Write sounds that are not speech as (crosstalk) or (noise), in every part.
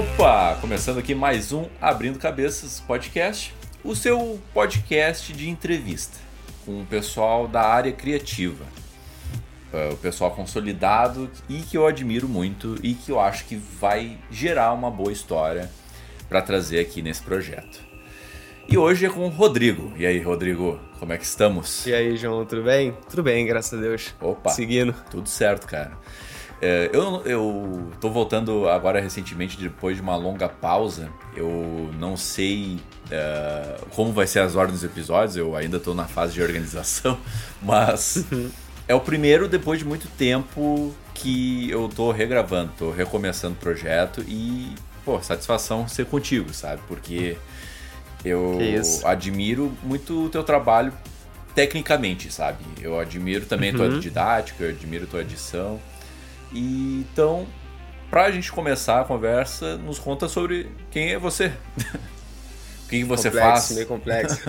Opa! Começando aqui mais um Abrindo Cabeças Podcast, o seu podcast de entrevista com o pessoal da área criativa. Uh, o pessoal consolidado e que eu admiro muito e que eu acho que vai gerar uma boa história para trazer aqui nesse projeto. E hoje é com o Rodrigo. E aí, Rodrigo, como é que estamos? E aí, João, tudo bem? Tudo bem, graças a Deus. Opa! Seguindo. Tudo certo, cara. É, eu, eu tô voltando agora recentemente, depois de uma longa pausa. Eu não sei uh, como vai ser as ordens dos episódios, eu ainda tô na fase de organização, (laughs) mas é o primeiro depois de muito tempo que eu tô regravando, tô recomeçando o projeto e, pô, satisfação ser contigo, sabe? Porque eu admiro muito o teu trabalho tecnicamente, sabe? Eu admiro também uhum. tua didática, eu admiro a tua edição. E, então, pra gente começar a conversa, nos conta sobre quem é você. (laughs) o que, você complexo, faz. meio complexo.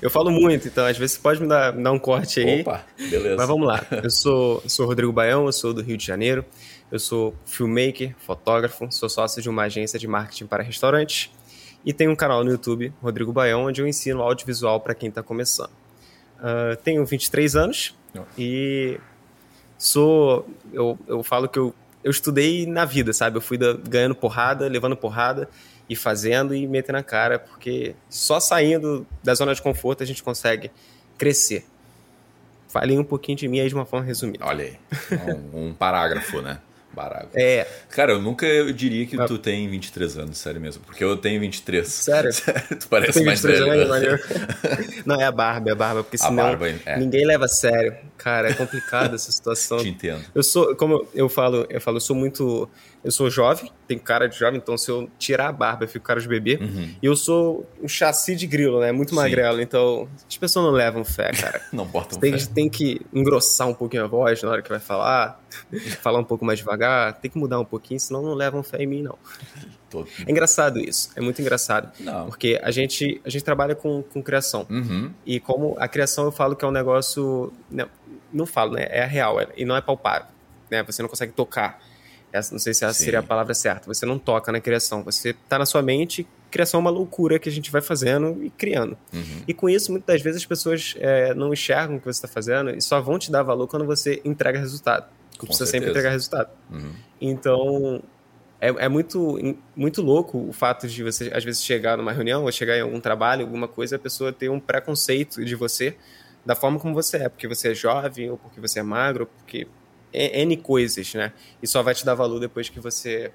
Eu falo muito, então às vezes você pode me dar, me dar um corte aí. Opa, beleza. Mas vamos lá. Eu sou, sou Rodrigo Baião, eu sou do Rio de Janeiro. Eu sou filmmaker, fotógrafo, sou sócio de uma agência de marketing para restaurantes e tenho um canal no YouTube, Rodrigo Baião, onde eu ensino audiovisual para quem está começando. Uh, tenho 23 anos oh. e sou. Eu, eu falo que eu, eu estudei na vida, sabe? Eu fui da, ganhando porrada, levando porrada e fazendo e metendo na cara, porque só saindo da zona de conforto a gente consegue crescer. Falei um pouquinho de mim aí de uma forma resumida. Olha aí, um, um parágrafo, né? Barago. É. Cara, eu nunca eu diria que tu tem 23 anos, sério mesmo. Porque eu tenho 23. (laughs) Sério? tu parece mais velho. Anos, (laughs) Não, é a barba, é a barba. Porque senão barba, é. ninguém leva a sério. Cara, é complicado essa situação. (laughs) Te entendo. Eu sou, como eu falo, eu falo, eu sou muito. Eu sou jovem, tenho cara de jovem, então se eu tirar a barba, eu fico cara de bebê. Uhum. E eu sou um chassi de grilo, né? Muito Sim. magrelo, então as pessoas não levam fé, cara. (laughs) não botam tem, fé. Tem que engrossar um pouquinho a voz na hora que vai falar, (laughs) falar um pouco mais devagar, tem que mudar um pouquinho, senão não levam fé em mim, não. Todo. É engraçado isso, é muito engraçado. Não. Porque a gente, a gente trabalha com, com criação. Uhum. E como a criação eu falo que é um negócio. Não, não falo, né? É real, é, e não é palpável. Né? Você não consegue tocar. Essa, não sei se essa Sim. seria a palavra certa. Você não toca na criação. Você está na sua mente. Criação é uma loucura que a gente vai fazendo e criando. Uhum. E com isso, muitas das vezes as pessoas é, não enxergam o que você está fazendo e só vão te dar valor quando você entrega resultado. Você precisa sempre entregar resultado. Uhum. Então, é, é, muito, muito louco o fato de você, às vezes, chegar numa reunião ou chegar em algum trabalho, alguma coisa, a pessoa ter um preconceito de você da forma como você é, porque você é jovem, ou porque você é magro, porque é N coisas, né? E só vai te dar valor depois que você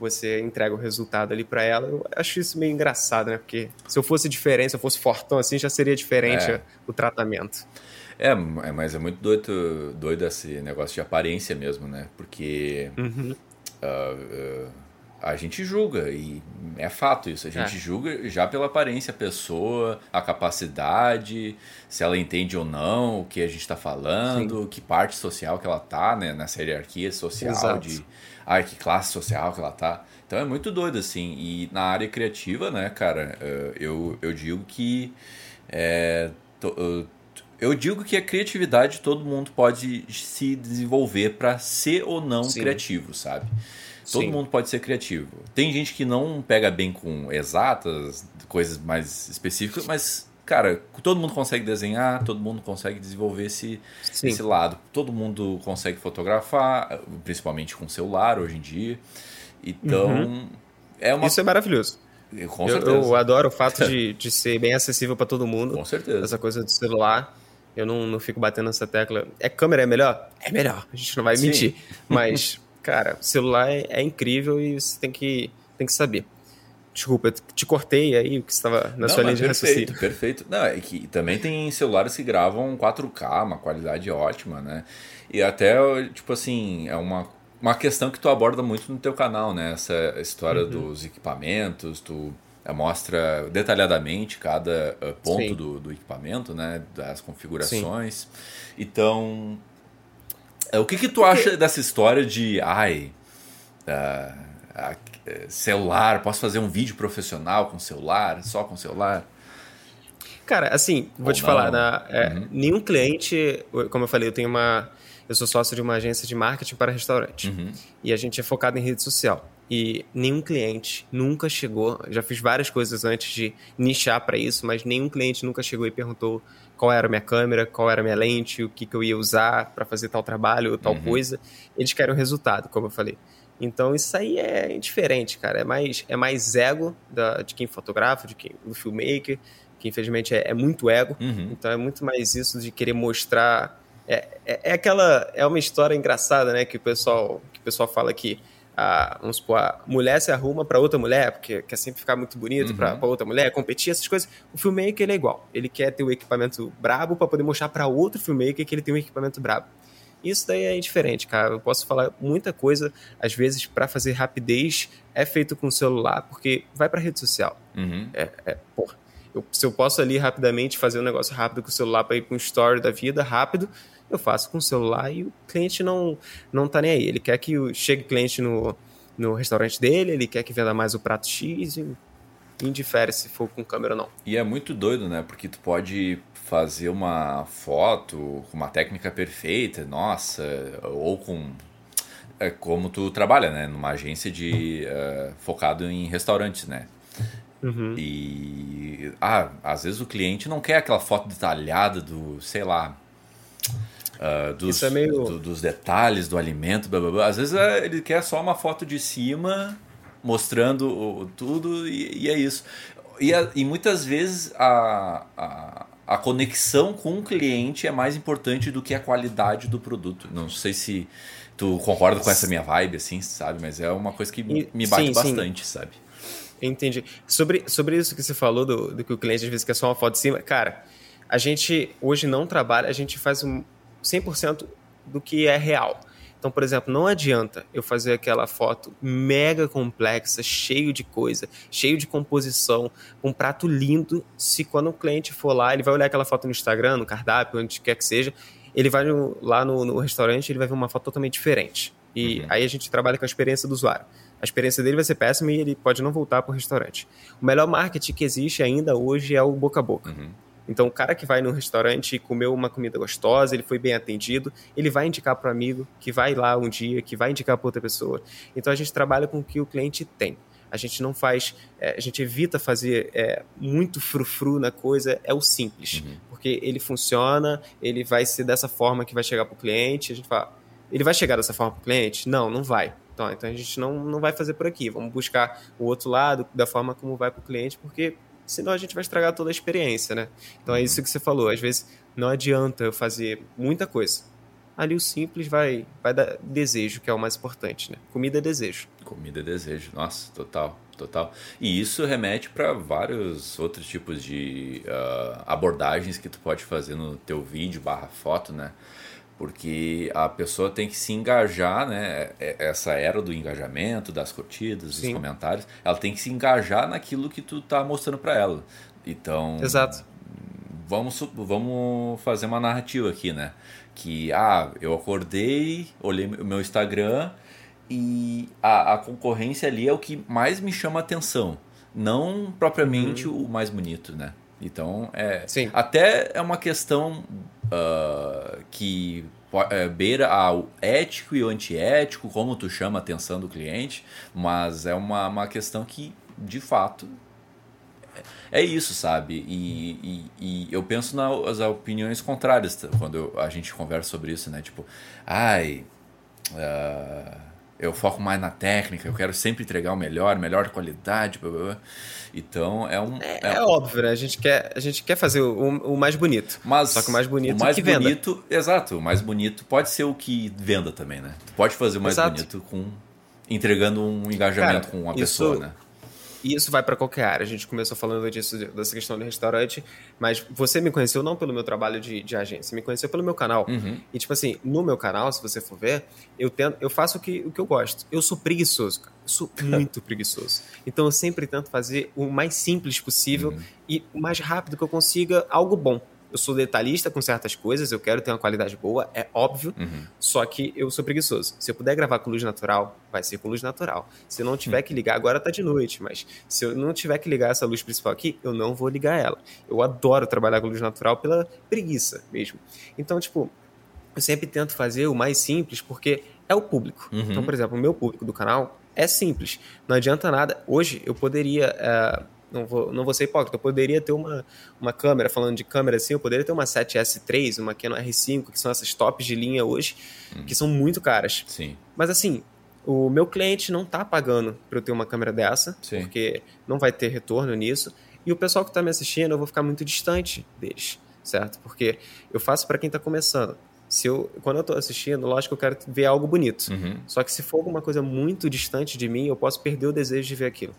você entrega o resultado ali para ela. Eu acho isso meio engraçado, né? Porque se eu fosse diferente, se eu fosse fortão assim, já seria diferente é. o tratamento. É, é, mas é muito doido, doido esse negócio de aparência mesmo, né? Porque uhum. Uh, uh, a gente julga, e é fato isso. A gente é. julga já pela aparência, a pessoa, a capacidade, se ela entende ou não o que a gente está falando, Sim. que parte social que ela tá, né? Nessa hierarquia social Exato. de. Ah, que classe social que ela tá. Então é muito doido, assim. E na área criativa, né, cara, eh, eu, eu digo que. É, eu digo que a criatividade todo mundo pode se desenvolver para ser ou não Sim. criativo, sabe? Todo Sim. mundo pode ser criativo. Tem gente que não pega bem com exatas, coisas mais específicas, mas, cara, todo mundo consegue desenhar, todo mundo consegue desenvolver esse, esse lado. Todo mundo consegue fotografar, principalmente com celular hoje em dia. Então, uhum. é uma. Isso é maravilhoso. Com certeza. Eu, eu adoro o fato de, (laughs) de ser bem acessível para todo mundo. Com certeza. Essa coisa do celular. Eu não, não fico batendo nessa tecla. É câmera, é melhor? É melhor. A gente não vai Sim. mentir. (laughs) Mas cara, celular é, é, incrível e você tem que, tem que saber. Desculpa, eu te cortei aí o que estava na não, sua linha de raciocínio. Perfeito, Não, é que também tem celulares que gravam 4K, uma qualidade ótima, né? E até, tipo assim, é uma, uma questão que tu aborda muito no teu canal, né? Essa história uhum. dos equipamentos, tu mostra detalhadamente cada uh, ponto do, do, equipamento, né? Das configurações. Sim. Então, é, o que, que tu acha dessa história de, ai, uh, uh, celular, posso fazer um vídeo profissional com celular, só com celular? Cara, assim, vou Ou te não. falar, na, é, uhum. nenhum cliente, como eu falei, eu tenho uma, eu sou sócio de uma agência de marketing para restaurante uhum. e a gente é focado em rede social. E nenhum cliente nunca chegou. Já fiz várias coisas antes de nichar para isso, mas nenhum cliente nunca chegou e perguntou qual era a minha câmera, qual era a minha lente, o que, que eu ia usar para fazer tal trabalho ou tal uhum. coisa. Eles querem o resultado, como eu falei. Então isso aí é indiferente, cara. É mais, é mais ego da, de quem fotografa, de quem, do filmmaker, que infelizmente é, é muito ego. Uhum. Então é muito mais isso de querer mostrar. É, é, é, aquela. É uma história engraçada, né? Que o pessoal, que o pessoal fala que a, vamos supor, a mulher se arruma para outra mulher, porque quer sempre ficar muito bonito uhum. para outra mulher, competir, essas coisas. O filmmaker ele é igual. Ele quer ter o equipamento brabo para poder mostrar para outro filmmaker que ele tem um equipamento brabo. Isso daí é indiferente, cara. Eu posso falar muita coisa, às vezes, para fazer rapidez, é feito com o celular, porque vai para rede social. Uhum. É, é, porra. Eu, se eu posso ali rapidamente fazer um negócio rápido com o celular para ir para um story da vida, rápido, eu faço com o celular e o cliente não, não tá nem aí. Ele quer que chegue cliente no, no restaurante dele, ele quer que venda mais o prato X e indifere se for com câmera ou não. E é muito doido, né? Porque tu pode fazer uma foto com uma técnica perfeita, nossa, ou com é como tu trabalha, né? Numa agência de uh, focado em restaurantes, né? Uhum. E ah, às vezes o cliente não quer aquela foto detalhada do, sei lá, uh, dos, é meio... do, dos detalhes do alimento, blá, blá, blá. Às vezes uh, ele quer só uma foto de cima mostrando o, tudo e, e, é isso. E, a, e muitas vezes a, a, a, conexão com o cliente é mais importante do que a qualidade do produto. Não sei se tu concorda com essa minha vibe, assim, sabe? Mas é uma coisa que me, me bate sim, bastante, sim. sabe? Entendi. Sobre, sobre isso que você falou, do, do que o cliente às vezes quer só uma foto de cima, cara, a gente hoje não trabalha, a gente faz um 100% do que é real. Então, por exemplo, não adianta eu fazer aquela foto mega complexa, cheio de coisa, cheio de composição, um prato lindo, se quando o cliente for lá, ele vai olhar aquela foto no Instagram, no cardápio, onde quer que seja, ele vai no, lá no, no, restaurante, ele vai ver uma foto totalmente diferente. E uhum. aí a gente trabalha com a experiência do usuário. A experiência dele vai ser péssima e ele pode não voltar para o restaurante. O melhor marketing que existe ainda hoje é o boca a boca. Uhum. Então, o cara que vai no restaurante e comeu uma comida gostosa, ele foi bem atendido, ele vai indicar para o amigo que vai lá um dia, que vai indicar para outra pessoa. Então, a gente trabalha com o que o cliente tem. A gente não faz, é, a gente evita fazer é, muito frufru na coisa, é o simples. Uhum. Porque ele funciona, ele vai ser dessa forma que vai chegar para o cliente. A gente fala, ele vai chegar dessa forma para o cliente? Não, não vai. Então, então a gente não, não vai fazer por aqui. Vamos buscar o outro lado da forma como vai para o cliente, porque senão a gente vai estragar toda a experiência, né? Então é isso que você falou. Às vezes não adianta eu fazer muita coisa. Ali o simples vai, vai dar desejo, que é o mais importante, né? Comida é desejo. Comida é desejo. Nossa, total, total. E isso remete para vários outros tipos de uh, abordagens que tu pode fazer no teu vídeo barra foto, né? Porque a pessoa tem que se engajar, né? É, essa era do engajamento, das curtidas, Sim. dos comentários, ela tem que se engajar naquilo que tu tá mostrando para ela. Então, Exato. Vamos, vamos fazer uma narrativa aqui, né? Que, ah, eu acordei, olhei o meu Instagram e a, a concorrência ali é o que mais me chama atenção, não propriamente uhum. o mais bonito, né? Então, é, Sim. até é uma questão uh, que é, beira ao ético e o antiético, como tu chama a atenção do cliente, mas é uma, uma questão que, de fato, é, isso, sabe? E, e, e, eu penso nas opiniões contrárias quando eu, a gente conversa sobre isso, né? Tipo, ai. Uh, eu foco mais na técnica, eu quero sempre entregar o melhor, melhor qualidade. Blá, blá, blá. Então é um. É, é, é óbvio, né? A gente quer, a gente quer fazer o, o mais bonito. Mas só que o mais bonito o mais que bonito, venda. Exato, o mais bonito pode ser o que venda também, né? Tu pode fazer o mais exato. bonito com entregando um engajamento Cara, com uma isso, pessoa, né? E isso vai para qualquer área. A gente começou falando disso, dessa questão do restaurante, mas você me conheceu não pelo meu trabalho de, de agência, me conheceu pelo meu canal. Uhum. E, tipo assim, no meu canal, se você for ver, eu, tento, eu faço o que, o que eu gosto. Eu sou preguiçoso, cara. Eu sou (laughs) muito preguiçoso. Então, eu sempre tento fazer o mais simples possível uhum. e o mais rápido que eu consiga algo bom eu sou detalhista com certas coisas, eu quero ter uma qualidade boa, é óbvio, uhum. só que eu sou preguiçoso. Se eu puder gravar com luz natural, vai ser com luz natural. Se eu não tiver que ligar, agora tá de noite, mas se eu não tiver que ligar essa luz principal aqui, eu não vou ligar ela. Eu adoro trabalhar com luz natural pela preguiça mesmo. Então, tipo, eu sempre tento fazer o mais simples porque é o público. Uhum. Então, por exemplo, o meu público do canal é simples. Não adianta nada. Hoje eu poderia. Uh, não vou, não vou ser hipócrita, eu poderia ter uma, uma câmera, falando de câmera assim, eu poderia ter uma 7S3, uma Canon R5, que são essas tops de linha hoje, hum. que são muito caras. Sim. Mas assim, o meu cliente não está pagando para eu ter uma câmera dessa, Sim. porque não vai ter retorno nisso. E o pessoal que está me assistindo, eu vou ficar muito distante deles, certo? Porque eu faço para quem está começando. Se eu, quando eu estou assistindo, lógico que eu quero ver algo bonito. Uhum. Só que se for alguma coisa muito distante de mim, eu posso perder o desejo de ver aquilo.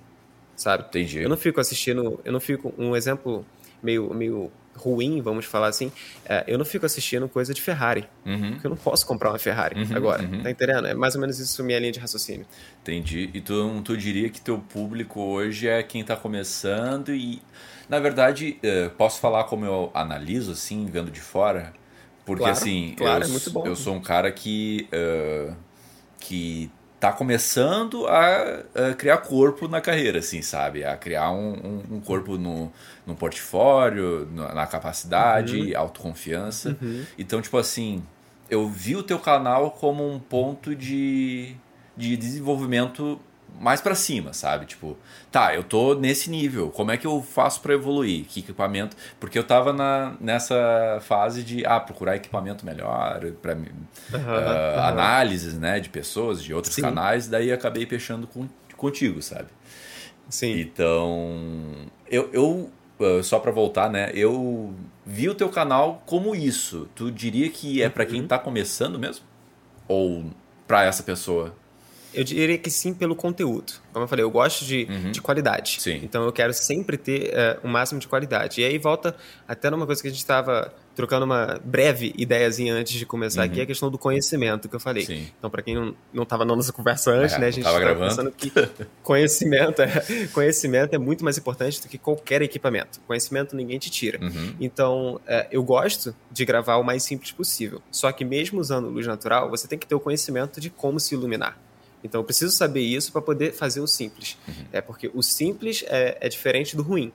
Sabe? Entendi. Eu não fico assistindo, eu não fico um exemplo meio meio ruim, vamos falar assim, é, eu não fico assistindo coisa de Ferrari. Uhum. Porque eu não posso comprar uma Ferrari uhum, agora. Uhum. Tá entendendo? É mais ou menos isso minha linha de raciocínio. Entendi. E tu, tu diria que teu público hoje é quem tá começando e. Na verdade, é, posso falar como eu analiso, assim, vendo de fora? Porque, claro, assim, claro, eu, é eu sou um cara que. Uh, que tá começando a, a, criar corpo na carreira, assim, sabe? A criar um, um, um corpo no, no portfólio, no, na capacidade, uhum. autoconfiança. Uhum. Então, tipo assim, eu vi o teu canal como um ponto de, de desenvolvimento mais para cima, sabe? Tipo, tá, eu tô nesse nível, como é que eu faço para evoluir? Que equipamento? Porque eu tava na, nessa fase de ah, procurar equipamento melhor, para uhum, uh, uhum. análises, né, de pessoas, de outros Sim. canais, daí acabei fechando com, contigo, sabe? Sim. Então, eu, eu uh, só para voltar, né, eu vi o teu canal como isso. Tu diria que é para quem uhum. tá começando mesmo? Ou para essa pessoa? Eu diria que sim pelo conteúdo. Como eu falei, eu gosto de, uhum. de qualidade. Sim. Então eu quero sempre ter uh, o máximo de qualidade. E aí volta até numa coisa que a gente estava trocando uma breve ideiazinha antes de começar uhum. aqui, a questão do conhecimento que eu falei. Sim. Então, para quem não estava na nossa conversa antes, é, né, a gente estava pensando que conhecimento é, (laughs) conhecimento é muito mais importante do que qualquer equipamento. Conhecimento ninguém te tira. Uhum. Então, é, eu gosto de gravar o mais simples possível. Só que mesmo usando luz natural, você tem que ter o conhecimento de como se iluminar. Então eu preciso saber isso para poder fazer o simples. Uhum. É porque o simples é, é, diferente do ruim.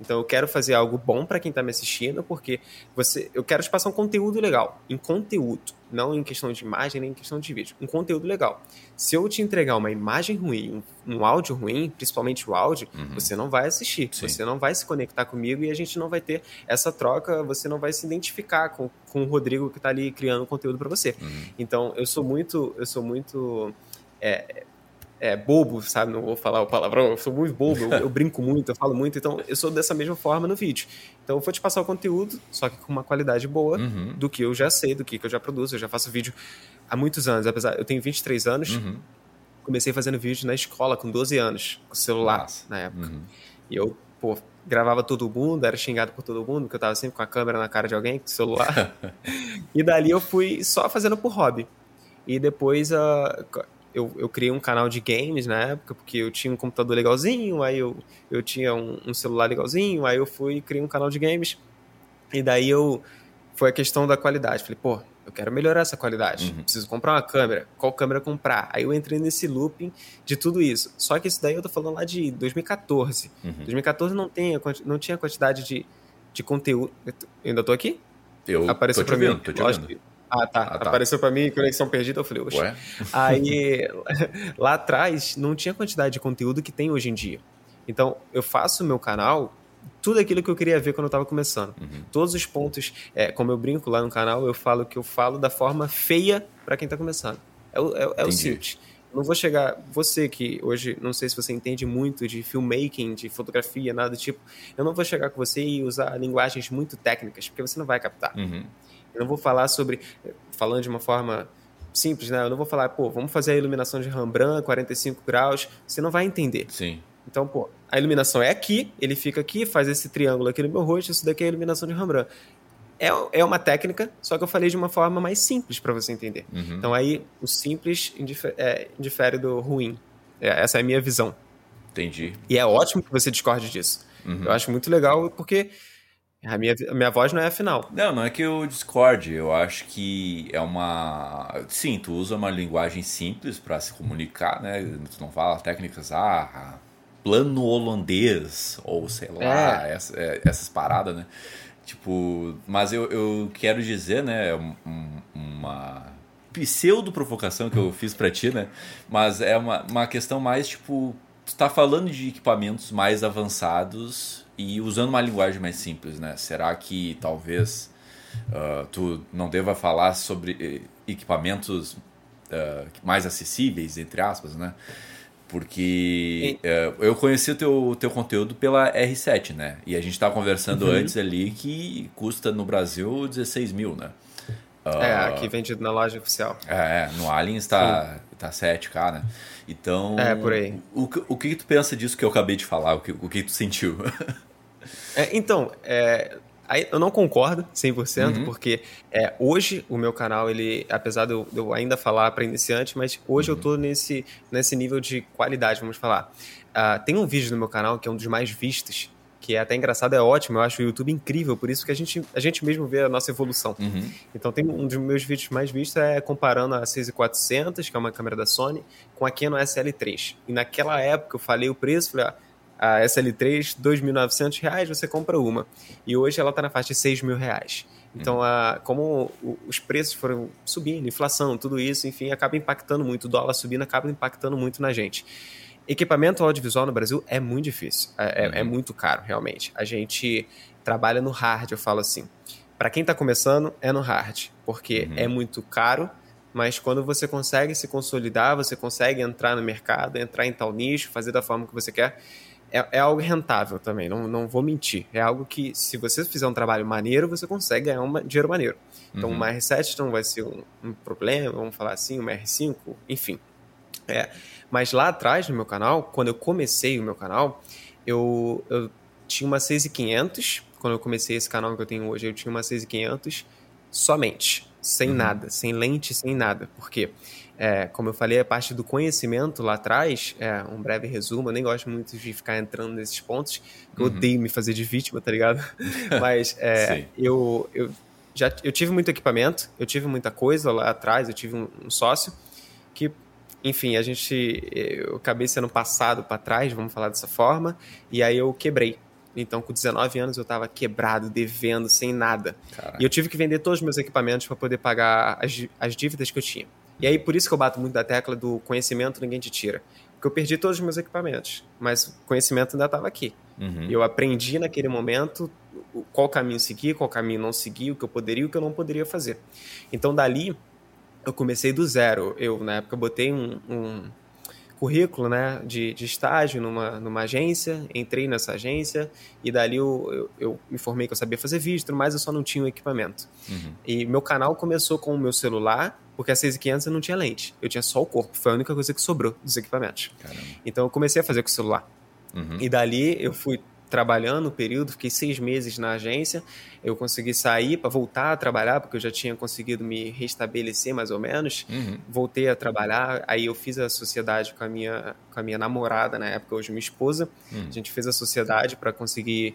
Então eu quero fazer algo bom para quem está me assistindo, porque você, eu quero te passar um conteúdo legal, em conteúdo, não em questão de imagem nem em questão de vídeo, um conteúdo legal. Se eu te entregar uma imagem ruim, um, um áudio ruim, principalmente o áudio, uhum. você não vai assistir, Sim. você não vai se conectar comigo e a gente não vai ter essa troca, você não vai se identificar com, com o Rodrigo que está ali criando conteúdo para você. Uhum. Então eu sou muito, eu sou muito é, é, bobo, sabe? Não vou falar o palavrão, eu sou muito bobo, eu, eu, (laughs) brinco muito, eu falo muito, então eu sou dessa mesma forma no vídeo. Então eu vou te passar o conteúdo, só que com uma qualidade boa uhum. do que eu já sei, do que eu já produzo, eu já faço vídeo há muitos anos, apesar eu tenho 23 anos, uhum. comecei fazendo vídeo na escola com 12 anos, com celular Nossa. na época. Uhum. E eu, pô, gravava todo mundo, era xingado por todo mundo, porque eu tava sempre com a câmera na cara de alguém, com o celular. (laughs) e dali eu fui só fazendo por hobby. E depois, uh, eu, eu criei um canal de games na época, porque eu tinha um computador legalzinho, aí eu, eu tinha um, um celular legalzinho, aí eu fui e criei um canal de games. E daí eu. Foi a questão da qualidade. Falei, pô, eu quero melhorar essa qualidade. Uhum. Preciso comprar uma câmera. Qual câmera comprar? Aí eu entrei nesse looping de tudo isso. Só que isso daí eu tô falando lá de 2014. Uhum. 2014 não, tem, não tinha quantidade de, de conteúdo. Eu ainda tô aqui? Eu Apareceu tô te ouvindo, tô te ouvindo. Ah tá. ah, tá. Apareceu para mim conexão perdida, eu falei, oxe. Ué? Aí, (laughs) lá atrás, não tinha quantidade de conteúdo que tem hoje em dia. Então, eu faço o meu canal, tudo aquilo que eu queria ver quando eu estava começando. Uhum. Todos os pontos, é, como eu brinco lá no canal, eu falo que eu falo da forma feia para quem está começando. É, o, é, é o simples. não vou chegar. Você que hoje, não sei se você entende muito de filmmaking, de fotografia, nada do tipo. Eu não vou chegar com você e usar linguagens muito técnicas, porque você não vai captar. Uhum. Eu não vou falar sobre, falando de uma forma simples, né? Eu não vou falar, pô, vamos fazer a iluminação de Rembrandt, 45 graus. Você não vai entender. Sim. Então, pô, a iluminação é aqui, ele fica aqui, faz esse triângulo aqui no meu rosto, isso daqui é a iluminação de Rembrandt. É, é uma técnica, só que eu falei de uma forma mais simples para você entender. Uhum. Então, aí, o simples indifere, é, indifere do ruim. É, essa é a minha visão. Entendi. E é ótimo que você discorde disso. Uhum. Eu acho muito legal, porque a minha, a minha voz não é a final. Não, não é que eu discorde. Eu acho que é uma. Sim, tu usa uma linguagem simples para se comunicar, né? Tu não fala técnicas, ah, plano holandês, ou sei lá, é. essa, é, essas paradas, né? Tipo, mas eu, eu quero dizer, né, uma pseudo provocação que eu fiz para ti, né? Mas é uma, uma questão mais tipo, tu tá falando de equipamentos mais avançados e usando uma linguagem mais simples, né? Será que talvez uh, tu não deva falar sobre eh, equipamentos uh, mais acessíveis, entre aspas, né? Porque uh, eu conheci o teu, teu conteúdo pela R7, né? E a gente estava conversando uhum. antes ali que custa no Brasil 16 mil, né? é, aqui vendido na loja oficial. É, é no Alien está, tá 7K, né? Então. É, por aí. O, o que tu pensa disso que eu acabei de falar? O que, o que tu sentiu? é, então, é, eu não concordo 100%, uhum. porque é, hoje o meu canal, ele, apesar de eu, de eu ainda falar para iniciante, mas hoje uhum. eu tô nesse, nesse nível de qualidade, vamos falar. Uh, tem um vídeo no meu canal que é um dos mais vistos, que é até engraçado, é ótimo, eu acho o YouTube incrível, por isso que a gente, a gente mesmo vê a nossa evolução. Uhum. Então tem um dos meus vídeos mais vistos é comparando a 6400, que é uma câmera da Sony, com a Canon SL3. E naquela época eu falei o preço, falei, ah, a SL3, R$ 2.900, você compra uma. E hoje ela está na faixa de R$ 6.000. Então, uhum. a, como os preços foram subindo, inflação, tudo isso, enfim, acaba impactando muito. O dólar subindo acaba impactando muito na gente. Equipamento audiovisual no Brasil é muito difícil, é, é, é uhum. muito caro, realmente. A gente trabalha no hard, eu falo assim. Para quem está começando, é no hard, porque uhum. é muito caro, mas quando você consegue se consolidar, você consegue entrar no mercado, entrar em tal nicho, fazer da forma que você quer, é, é, algo rentável também, não, não vou mentir. É algo que, se você fizer um trabalho maneiro, você consegue ganhar um dinheiro maneiro. Então, uhum. uma R7 não vai ser um, um, problema, vamos falar assim, uma R5, enfim. É, mas lá atrás no meu canal, quando eu comecei o meu canal, eu, eu tinha uma 6500. Quando eu comecei esse canal que eu tenho hoje, eu tinha uma 6500 somente, sem uhum. nada, sem lente, sem nada. Por quê? É, como eu falei, a parte do conhecimento lá atrás, é, um breve resumo, eu nem gosto muito de ficar entrando nesses pontos, eu uhum. odeio me fazer de vítima, tá ligado? (laughs) Mas é, eu, eu já eu tive muito equipamento, eu tive muita coisa lá atrás, eu tive um, um sócio que enfim, a gente. Eu acabei sendo passado para trás, vamos falar dessa forma, e aí eu quebrei. Então, com 19 anos, eu estava quebrado, devendo, sem nada. Caraca. E eu tive que vender todos os meus equipamentos para poder pagar as, as dívidas que eu tinha. E aí, por isso que eu bato muito da tecla do conhecimento ninguém te tira. Porque eu perdi todos os meus equipamentos, mas o conhecimento ainda estava aqui. Uhum. Eu aprendi naquele momento qual caminho seguir, qual caminho não seguir, o que eu poderia e o que eu não poderia fazer. Então, dali, eu comecei do zero. Eu, na época, botei um, um currículo né, de, de estágio numa, numa agência, entrei nessa agência e dali eu, eu, eu me formei que eu sabia fazer vídeo, mas eu só não tinha o equipamento. Uhum. E meu canal começou com o meu celular, porque a 6500 eu não tinha lente, eu tinha só o corpo, foi a única coisa que sobrou dos equipamentos. Caramba. Então eu comecei a fazer com o celular. Uhum. E dali eu fui trabalhando o período, fiquei seis meses na agência. Eu consegui sair para voltar a trabalhar, porque eu já tinha conseguido me restabelecer mais ou menos. Uhum. Voltei a trabalhar, aí eu fiz a sociedade com a minha, com a minha namorada, na época, hoje minha esposa. Uhum. A gente fez a sociedade para conseguir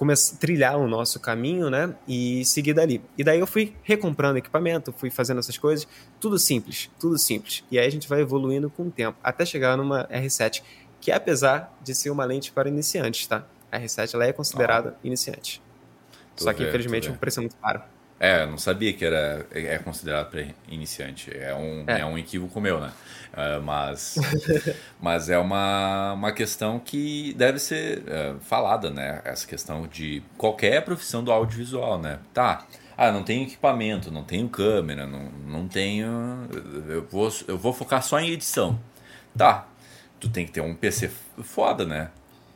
começar trilhar o nosso caminho, né? E seguir dali. E daí eu fui recomprando equipamento, fui fazendo essas coisas, tudo simples, tudo simples. E aí a gente vai evoluindo com o tempo, até chegar numa R7, que apesar de ser uma lente para iniciantes, tá? A R7 ela é considerada ah. iniciante. Tô Só que, infelizmente, o preço é muito caro. É, eu não sabia que era é considerado para iniciante. É um, é. é. um equívoco meu, né? Uh, mas, (laughs) mas é uma, uma questão que deve ser uh, falada, né? Essa questão de qualquer profissão do audiovisual, né? Tá, ah, não tenho equipamento, não tenho câmera, não, não tenho. Eu vou, eu vou focar só em edição. Tá, tu tem que ter um PC foda, né?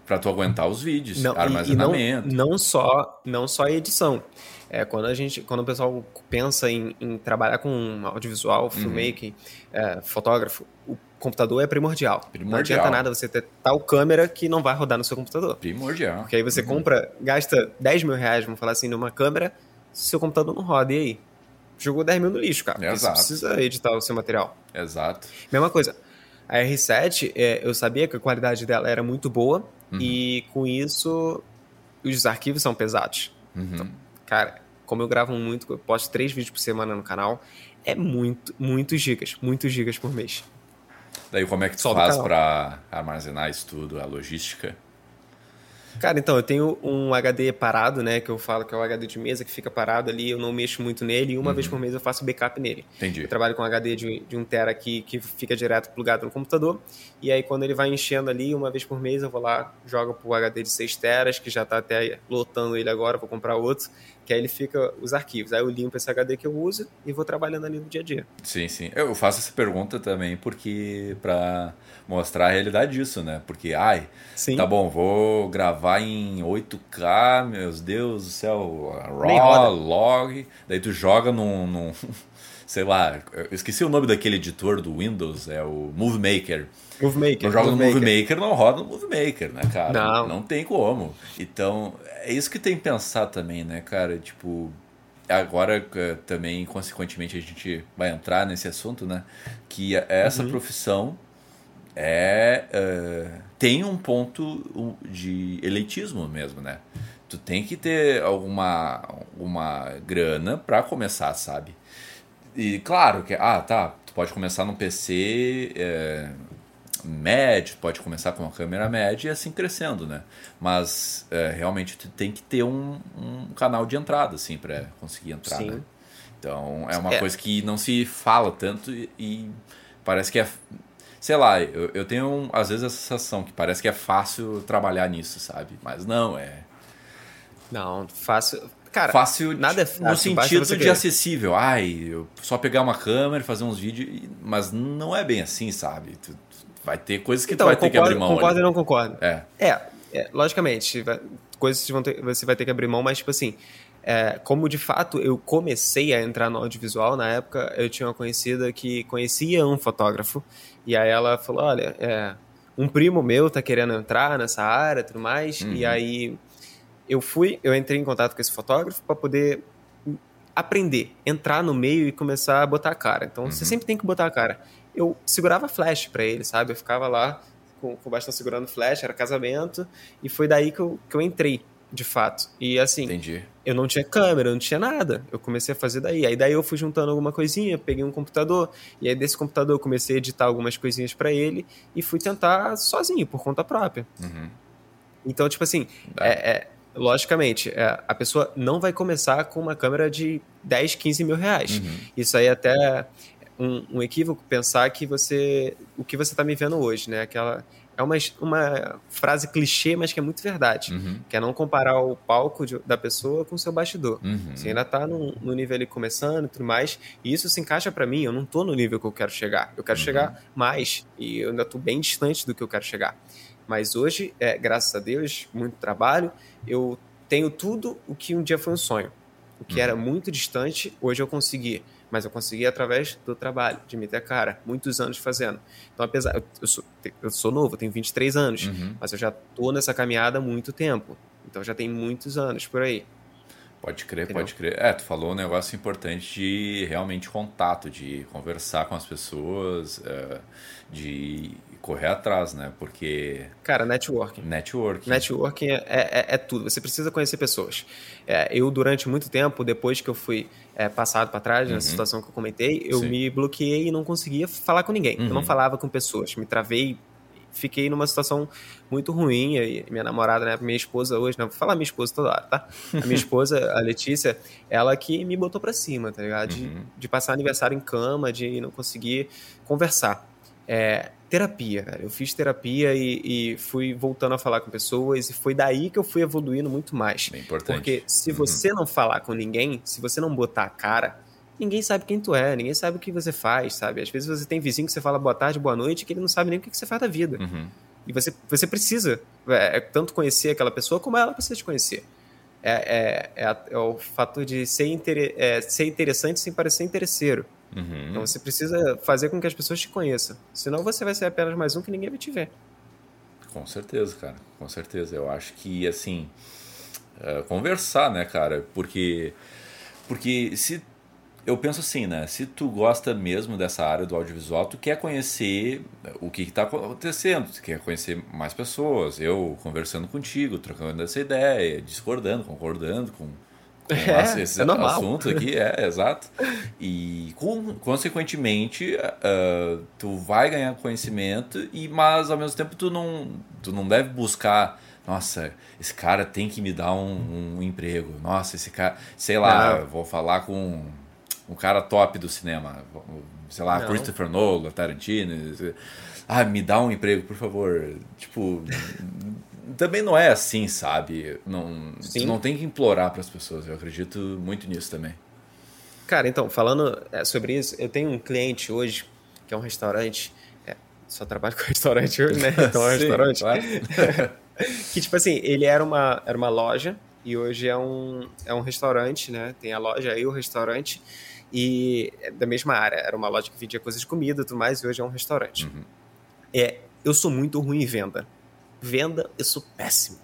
Para tu aguentar os vídeos, não, armazenamento. Não, não, só, não só a edição. É, quando a gente, quando o pessoal pensa em, em trabalhar com audiovisual, uhum. filmmaking, uhum. é, fotógrafo, o computador é primordial. primordial. Não adianta nada você ter tal câmera que não vai rodar no seu computador. Primordial. Porque aí você uhum. compra, gasta 10 mil reais, vamos falar assim, numa câmera, seu computador não roda, e aí? Jogou 10 mil no lixo, cara. Exato. Você precisa editar o seu material. Exato. Mesma coisa. A R7, é, eu sabia que a qualidade dela era muito boa, Uhum. E com isso, os arquivos são pesados. Uhum. Então, cara, como eu gravo muito, eu posto três vídeos por semana no canal, é muito, muitos gigas, muitos gigas por mês. Daí como é que tu Só faz para armazenar isso tudo, a logística? Cara, então, eu tenho um HD parado, né? Que eu falo que é o HD de mesa, que fica parado ali, eu não mexo muito nele, e uma uhum. vez por mês eu faço backup nele. Entendi. Eu trabalho com um HD de, de um tera aqui que fica direto plugado no computador, e aí quando ele vai enchendo ali, uma vez por mês eu vou lá, jogo pro HD de 6 teras, que já tá até lotando ele agora, vou comprar outro, que aí ele fica os arquivos. Aí eu limpo esse HD que eu uso e vou trabalhando ali no dia a dia. Sim, sim. Eu faço essa pergunta também porque para mostrar a realidade disso, né? Porque, ai, sim. tá bom, vou gravar em 8K, meus Deus do céu, RAW, log, daí tu joga num, num sei lá, eu esqueci o nome daquele editor do Windows, é o Movie Maker. Movie Maker. Eu jogo no Movie Maker, não roda no Movie Maker, né, cara? Não. Não tem como. Então, é isso que tem que pensar também, né, cara? Tipo, agora é, também, consequentemente, a gente vai entrar nesse assunto, né? Que essa uhum. profissão é, uh, tem um ponto de elitismo mesmo, né? Tu tem que ter alguma, alguma grana para começar, sabe? E claro que, ah, tá, tu pode começar num PC é, médio, pode começar com uma câmera média e assim crescendo, né? Mas é, realmente tu tem que ter um, um canal de entrada, assim, para conseguir entrar, Sim. né? Então é uma é. coisa que não se fala tanto e, e parece que é. Sei lá, eu, eu tenho um, às vezes a sensação que parece que é fácil trabalhar nisso, sabe? Mas não, é. Não, fácil Cara, fácil nada é fácil, no sentido de acessível. Ai, eu só pegar uma câmera e fazer uns vídeos, mas não é bem assim, sabe? Tu, tu vai ter coisas que então, tu vai ter concordo, que abrir mão. Concordo ali. e não concordo. É. É, é logicamente, vai, coisas que ter, você vai ter que abrir mão, mas tipo assim, é, como de fato eu comecei a entrar no audiovisual na época, eu tinha uma conhecida que conhecia um fotógrafo e aí ela falou, olha, é, um primo meu tá querendo entrar nessa área, tudo mais, uhum. e aí eu fui, eu entrei em contato com esse fotógrafo para poder aprender, entrar no meio e começar a botar a cara. Então, uhum. você sempre tem que botar a cara. Eu segurava flash para ele, sabe? Eu ficava lá com, com o bastão segurando flash, era casamento, e foi daí que eu, que eu entrei, de fato. E assim, Entendi. eu não tinha câmera, eu não tinha nada. Eu comecei a fazer daí. Aí daí eu fui juntando alguma coisinha, peguei um computador, e aí desse computador eu comecei a editar algumas coisinhas para ele e fui tentar sozinho, por conta própria. Uhum. Então, tipo assim, é, é, logicamente, é, a pessoa não vai começar com uma câmera de 10, 15 mil reais. Uhum. Isso aí é até um, um, equívoco pensar que você. O que você está me vendo hoje, né? Aquela. É uma, uma frase clichê, mas que é muito verdade. Uhum. Que é não comparar o palco de, da pessoa com o seu bastidor. Uhum. Você ainda está no, no, nível ali começando e tudo mais. E isso se encaixa para mim. Eu não estou no nível que eu quero chegar. Eu quero uhum. chegar mais. E eu ainda estou bem distante do que eu quero chegar. Mas hoje, é, graças a Deus, muito trabalho, eu tenho tudo o que um dia foi um sonho. O que uhum. era muito distante, hoje eu consegui. Mas eu consegui através do trabalho, de meter a cara, muitos anos fazendo. Então, apesar. Eu sou, eu sou novo, tenho 23 anos, uhum. mas eu já tô nessa caminhada há muito tempo. Então já tem muitos anos por aí. Pode crer, Entendeu? pode crer. É, tu falou um negócio importante de realmente contato, de conversar com as pessoas, uh, de correr atrás, né? Porque. Cara, networking. Networking. Networking é, é, é tudo. Você precisa conhecer pessoas. É, eu, durante muito tempo, depois que eu fui é, passado para trás, uhum. na situação que eu comentei, eu Sim. me bloqueei e não conseguia falar com ninguém. Uhum. Eu não uhum. falava com pessoas. Me travei fiquei numa situação muito ruim. E minha namorada, né, minha esposa hoje, não vou falar minha esposa toda hora, tá? A minha (laughs) esposa, a Letícia, ela que me botou pra cima, tá ligado? De, uhum. de passar aniversário em cama, de não conseguir conversar. É, terapia, cara. Eu fiz terapia e, e, fui voltando a falar com pessoas e foi daí que eu fui evoluindo muito mais. Bem importante. Porque se uhum. você não falar com ninguém, se você não botar a cara, ninguém sabe quem tu é, ninguém sabe o que você faz, sabe? Às vezes você tem vizinho que você fala boa tarde, boa noite, que ele não sabe nem o que você faz da vida. Uhum. E você, você precisa é, é, tanto conhecer aquela pessoa como ela precisa te conhecer. É, é, é, é o fator de ser, inter, é, ser interessante sem parecer interesseiro. Uhum. Então você precisa fazer com que as pessoas te conheçam. Senão você vai ser apenas mais um que ninguém vai te ver. Com certeza, cara. Com certeza. Eu acho que, assim, é, conversar, né, cara? Porque, porque se eu penso assim, né? Se tu gosta mesmo dessa área do audiovisual, tu quer conhecer o que está acontecendo, tu quer conhecer mais pessoas. Eu conversando contigo, trocando essa ideia, discordando, concordando com é, esse é normal. assunto aqui, é, exato. E consequentemente, uh, tu vai ganhar conhecimento, e mas ao mesmo tempo tu não, tu não deve buscar nossa, esse cara tem que me dar um, um emprego. Nossa, esse cara, sei lá, Não. vou falar com um cara top do cinema, sei lá, Não. Christopher Nolan, Tarantino. Ah, me dá um emprego, por favor. Tipo, também não é assim, sabe? Não, não tem que implorar para as pessoas. Eu acredito muito nisso também. Cara, então, falando é, sobre isso, eu tenho um cliente hoje que é um restaurante. É, só trabalho (laughs) com restaurante hoje, né? Então é um (laughs) Sim, restaurante. Claro. (laughs) que, tipo assim, ele era uma, era uma loja e hoje é um, é um restaurante, né? Tem a loja e o restaurante. E é da mesma área. Era uma loja que vendia coisas de comida e tudo mais, e hoje é um restaurante. Uhum. É, eu sou muito ruim em venda. Venda, eu sou péssimo.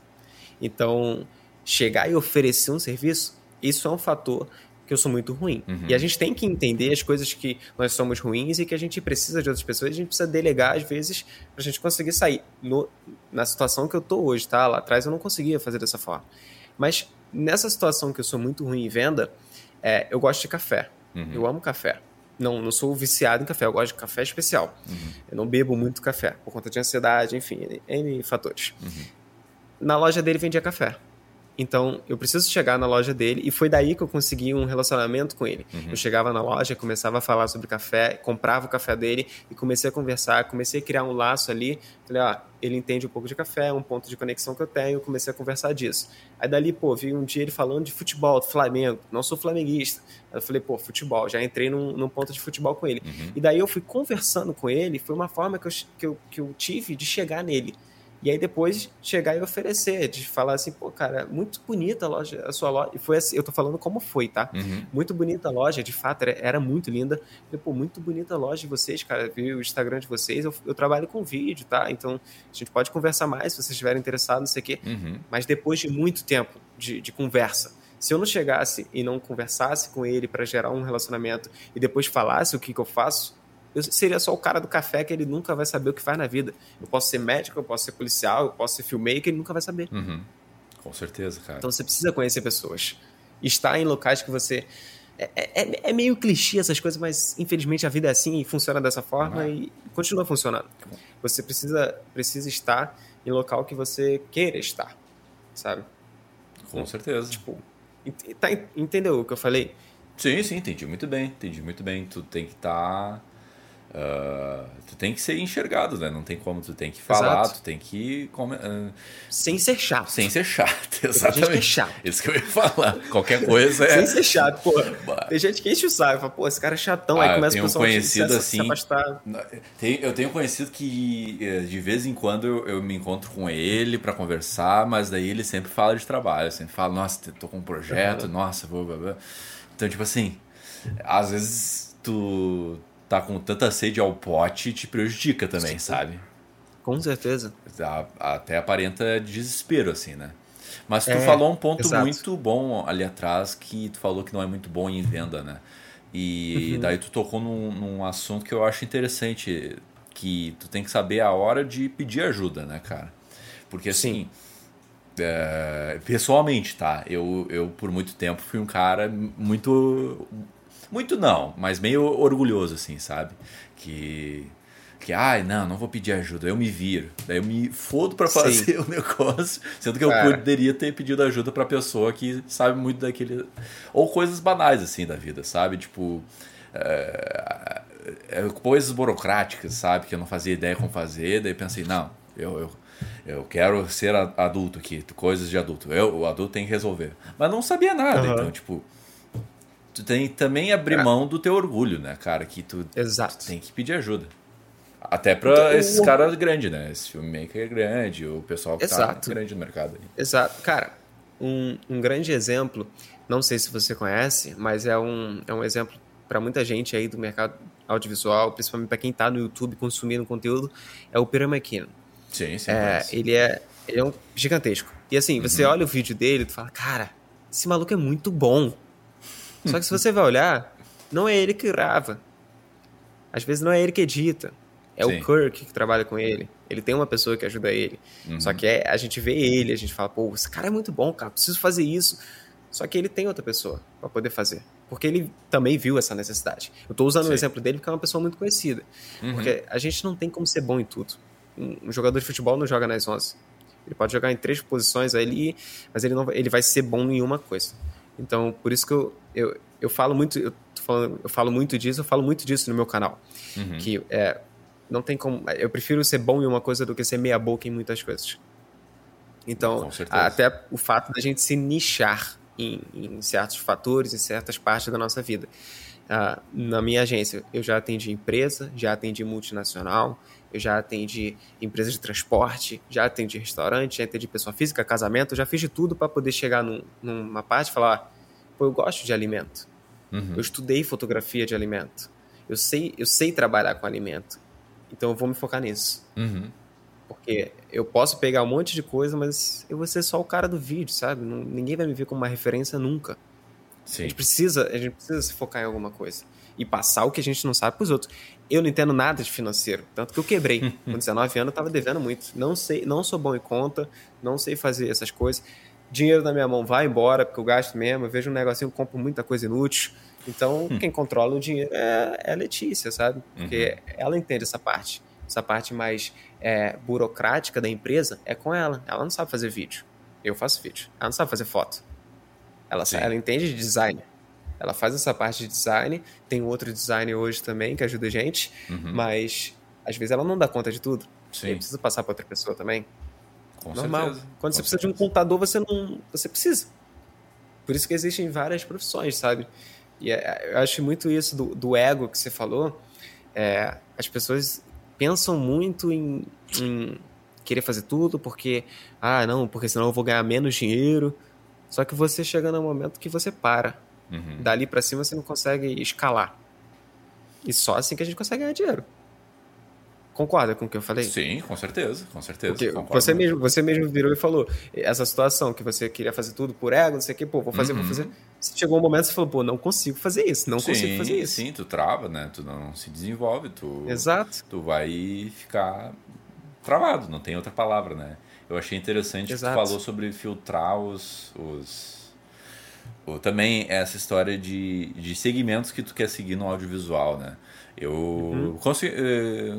Então, chegar e oferecer um serviço, isso é um fator que eu sou muito ruim. Uhum. E a gente tem que entender as coisas que nós somos ruins e que a gente precisa de outras pessoas, a gente precisa delegar às vezes pra gente conseguir sair. No, na situação que eu tô hoje, tá? Lá atrás eu não conseguia fazer dessa forma. Mas nessa situação que eu sou muito ruim em venda, é, eu gosto de café. Uhum. Eu amo café. Não, não sou viciado em café, eu gosto de café especial. Uhum. Eu não bebo muito café, por conta de ansiedade, enfim, N fatores. Uhum. Na loja dele vendia café. Então, eu preciso chegar na loja dele e foi daí que eu consegui um relacionamento com ele. Uhum. Eu chegava na loja, começava a falar sobre café, comprava o café dele e comecei a conversar, comecei a criar um laço ali. Falei, ah, ele entende um pouco de café, é um ponto de conexão que eu tenho, comecei a conversar disso. Aí dali, pô, vi um dia ele falando de futebol, do Flamengo, não sou flamenguista. Aí eu falei, pô, futebol, já entrei num, num ponto de futebol com ele. Uhum. E daí eu fui conversando com ele, foi uma forma que eu, que eu, que eu tive de chegar nele. E aí depois chegar e oferecer, de falar assim, pô, cara, muito bonita a loja, a sua loja. E foi assim, eu tô falando como foi, tá? Uhum. Muito bonita a loja, de fato, era, era muito linda. Falei, pô, muito bonita a loja de vocês, cara. Vi o Instagram de vocês, eu, eu, trabalho com vídeo, tá? Então a gente pode conversar mais se vocês estiverem interessados, não sei o quê. Uhum. Mas depois de muito tempo de, de conversa, se eu não chegasse e não conversasse com ele para gerar um relacionamento e depois falasse o que, que eu faço, eu seria só o cara do café que ele nunca vai saber o que faz na vida. Eu posso ser médico, eu posso ser policial, eu posso ser filmmaker, ele nunca vai saber. Uhum. Com certeza, cara. Então você precisa conhecer pessoas. Estar em locais que você. É, é, é meio clichê essas coisas, mas infelizmente a vida é assim e funciona dessa forma é. e continua funcionando. Você precisa, precisa estar em local que você queira estar, sabe? Com certeza. Tipo, tá, entendeu o que eu falei? Sim, sim, entendi muito bem, entendi muito bem. Tu tem que estar tá Uh, tu tem que ser enxergado, né? Não tem como, tu tem que falar, Exato. tu tem que. Uh, sem ser chato. Sem ser chato, exatamente. (laughs) Tem gente que é chato. Isso que eu ia falar. Qualquer coisa é. sem ser chato, pô. Tem gente que enche o saco, fala, pô, esse cara é chatão. Ah, aí começa a um conhecido assim. Se afastar. eu tenho conhecido que eh, de vez em quando eu, eu me encontro com ele para conversar, mas daí ele sempre fala de trabalho, sempre fala, nossa, tô com um projeto, uhum. nossa, vou. Então, tipo assim, às vezes tu tá com tanta sede ao pote te prejudica também, Sim. sabe? Com certeza. Até aparenta desespero, assim, né? Mas tu é, falou um ponto exato. muito bom ali atrás, que tu falou que não é muito bom em venda, né? E uhum. daí tu tocou num, num, assunto que eu acho interessante, que tu tem que saber a hora de pedir ajuda, né, cara? Porque assim, é, pessoalmente, tá? Eu, eu por muito tempo fui um cara muito muito não, mas meio orgulhoso, assim, sabe? Que. Que, ai, não, não vou pedir ajuda, eu me viro. Daí eu me fodo para fazer (laughs) o negócio, sendo que eu é. poderia ter pedido ajuda pra pessoa que sabe muito daquele. Ou coisas banais, assim, da vida, sabe? Tipo. É, é, coisas burocráticas, sabe? Que eu não fazia ideia como fazer, daí pensei, não, eu, eu eu quero ser adulto aqui, coisas de adulto. Eu, o adulto tem que resolver. Mas não sabia nada, uhum. então, tipo, tu tem também abrir é. mão do teu orgulho, né, cara? Que tu, Exato. Tu tem que pedir ajuda. Até pra então, esses o... caras grandes, né? Esse filmmaker grande, o pessoal que tá Exato. tá grande no mercado. Aí. Exato. Cara, um, um grande exemplo, não sei se você conhece, mas é um, é um exemplo para muita gente aí do mercado audiovisual, principalmente para quem tá no YouTube consumindo conteúdo, é o Peter McKinnon. Sim, sim. É, ele, é, ele é um gigantesco. E assim, você uhum. olha o vídeo dele e fala, cara, esse maluco é muito bom. Só que se você vai olhar, não é ele que grava. Às vezes não é ele que edita. É Sim. o Kirk que trabalha com ele. Ele tem uma pessoa que ajuda ele. Uhum. Só que é, a gente vê ele, a gente fala, pô, esse cara é muito bom, cara, preciso fazer isso. Só que ele tem outra pessoa para poder fazer. Porque ele também viu essa necessidade. Eu tô usando Sim. o exemplo dele porque é uma pessoa muito conhecida. Uhum. Porque a gente não tem como ser bom em tudo. Um jogador de futebol não joga nas 11. Ele pode jogar em três posições ali, mas ele, não, ele vai ser bom em uma coisa. Então, por isso que eu, eu, eu falo muito, eu, falando, eu falo muito disso, eu falo muito disso no meu canal. Uhum. Que é, não tem como. Eu prefiro ser bom em uma coisa do que ser meia boca em muitas coisas. Então, até o fato da gente se nichar em, em, certos fatores, em certas partes da nossa vida. Uh, na minha agência, eu já atendi empresa, já atendi multinacional, eu já atendi empresa de transporte, já atendi restaurante, já atendi pessoa física, casamento, já fiz de tudo para poder chegar num, numa parte e falar: pô, eu gosto de alimento. Uhum. Eu estudei fotografia de alimento. Eu sei, eu sei trabalhar com alimento. Então eu vou me focar nisso. Uhum. Porque eu posso pegar um monte de coisa, mas eu vou ser só o cara do vídeo, sabe? Não, ninguém vai me ver como uma referência nunca. Sim. A gente precisa, a gente precisa se focar em alguma coisa e passar o que a gente não sabe para os outros. Eu não entendo nada de financeiro, tanto que eu quebrei. (laughs) Com 19 anos eu estava devendo muito. Não sei, não sou bom em conta, não sei fazer essas coisas. Dinheiro na minha mão vai embora, porque eu gasto mesmo. Eu vejo um negocinho, compro muita coisa inútil. Então, hum. quem controla o dinheiro é, é a Letícia, sabe? Porque uhum. ela entende essa parte. Essa parte mais é, burocrática da empresa é com ela. Ela não sabe fazer vídeo. Eu faço vídeo. Ela não sabe fazer foto. Ela, ela entende de design. Ela faz essa parte de design. Tem outro design hoje também que ajuda a gente. Uhum. Mas às vezes ela não dá conta de tudo. Sim. precisa passar para outra pessoa também. Com Normal. Certeza. Quando Com você certeza. precisa de um contador, você não. Você precisa. Por isso que existem várias profissões, sabe? E é, eu acho muito isso do, do ego que você falou. É, as pessoas pensam muito em, em, querer fazer tudo porque, ah, não, porque senão eu vou ganhar menos dinheiro. Só que você chega no momento que você para. Uhum. Dali para cima você não consegue escalar. E só assim que a gente consegue ganhar dinheiro. Concorda com o que eu falei? Sim, com certeza, com certeza. você mesmo, você mesmo virou e falou essa situação que você queria fazer tudo por ego, não sei o que, pô, vou fazer, uhum. vou fazer. Chegou um momento que você falou, pô, não consigo fazer isso, não sim, consigo fazer isso. Sim, tu trava, né? Tu não se desenvolve, tu. Exato. Tu vai ficar travado, não tem outra palavra, né? Eu achei interessante Exato. que tu falou sobre filtrar os, os também essa história de, de segmentos que tu quer seguir no audiovisual, né? Eu uhum. consigo. Eh,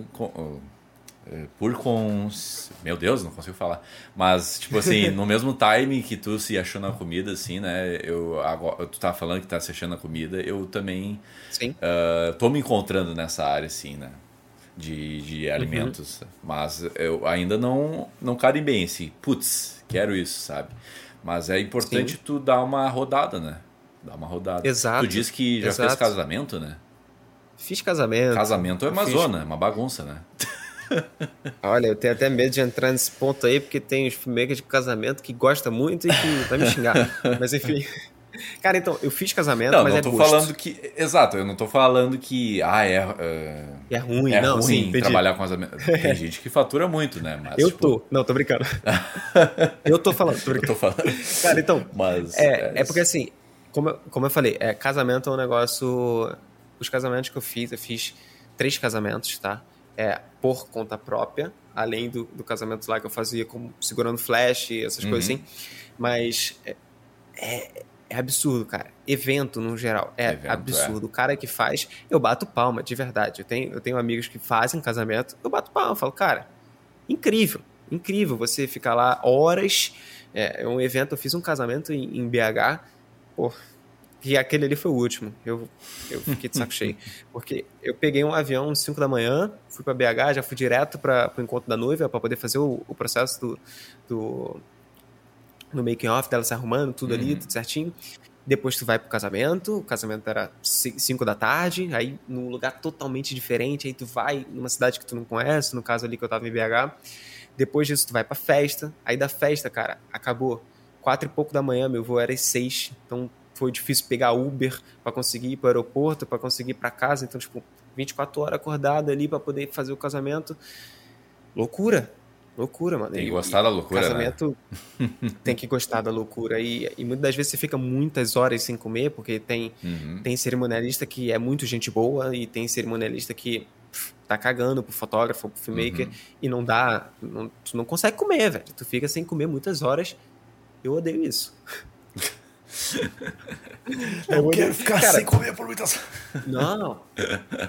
eh, por cons. Meu Deus, não consigo falar. Mas, tipo assim, (laughs) no mesmo time que tu se achou na comida, assim, né? Eu, agora, tu tá falando que tá se achando na comida, eu também. Sim. Uh, tô me encontrando nessa área, assim, né? De, de uhum. alimentos. Uhum. Mas eu ainda não, não bem assim. Putz, quero isso, sabe? Mas é importante Sim. tu dar uma rodada, né? Dar uma rodada. Exato. Tu disse que já Exato. fez casamento, né? Fiz casamento. Casamento é uma fiz... zona, é uma bagunça, né? Olha, eu tenho até medo de entrar nesse ponto aí, porque tem os filmmakers de casamento que gosta muito e que vai me xingar. (laughs) Mas enfim. Cara, então, eu fiz casamento, não, mas não é tô gosto. falando que. Exato, eu não tô falando que. Ah, é. Uh, é ruim, é não, ruim sim, trabalhar com casamento. (laughs) Tem gente que fatura muito, né? Mas, eu tipo... tô. Não, tô brincando. (laughs) eu tô falando, tô brincando. Eu tô falando. Cara, então. Mas. É, é, é porque assim, como eu, como eu falei, é, casamento é um negócio os casamentos que eu fiz, eu fiz três casamentos, tá? É, por conta própria, além do, do casamento lá que eu fazia como segurando flash essas uhum. coisas assim. Mas é, é, é, absurdo, cara. Evento, no geral, é Evento, absurdo. É. O cara que faz, eu bato palma, de verdade. Eu tenho, eu tenho amigos que fazem casamento, eu bato palma, eu falo, cara, incrível, incrível você ficar lá horas. É, é um evento, eu fiz um casamento em, em BH, pô, e aquele ali foi o último. Eu, eu fiquei de saco cheio. (laughs) Porque eu peguei um avião às 5 da manhã, fui para BH, já fui direto para o encontro da noiva para poder fazer o, o processo do, do no making off dela se arrumando, tudo uhum. ali, tudo certinho. Depois tu vai pro casamento, o casamento era 5 da tarde, aí num lugar totalmente diferente, aí tu vai numa cidade que tu não conhece, no caso ali que eu tava em BH. Depois disso tu vai pra festa, aí da festa, cara, acabou quatro e pouco da manhã, meu voo era às seis, então foi difícil pegar Uber para conseguir ir para o aeroporto, para conseguir ir para casa. Então, tipo, 24 horas acordado ali para poder fazer o casamento. Loucura. Loucura, mano. Tem que gostar da loucura, né? casamento né? (laughs) tem que gostar da loucura. E, e muitas das vezes você fica muitas horas sem comer, porque tem, uhum. tem cerimonialista que é muito gente boa e tem cerimonialista que pff, tá cagando pro fotógrafo, pro filmmaker uhum. e não dá, não, tu não consegue comer, velho. Tu fica sem comer muitas horas. Eu odeio isso. eu quero ficar cara, sem comer por muitas. Não.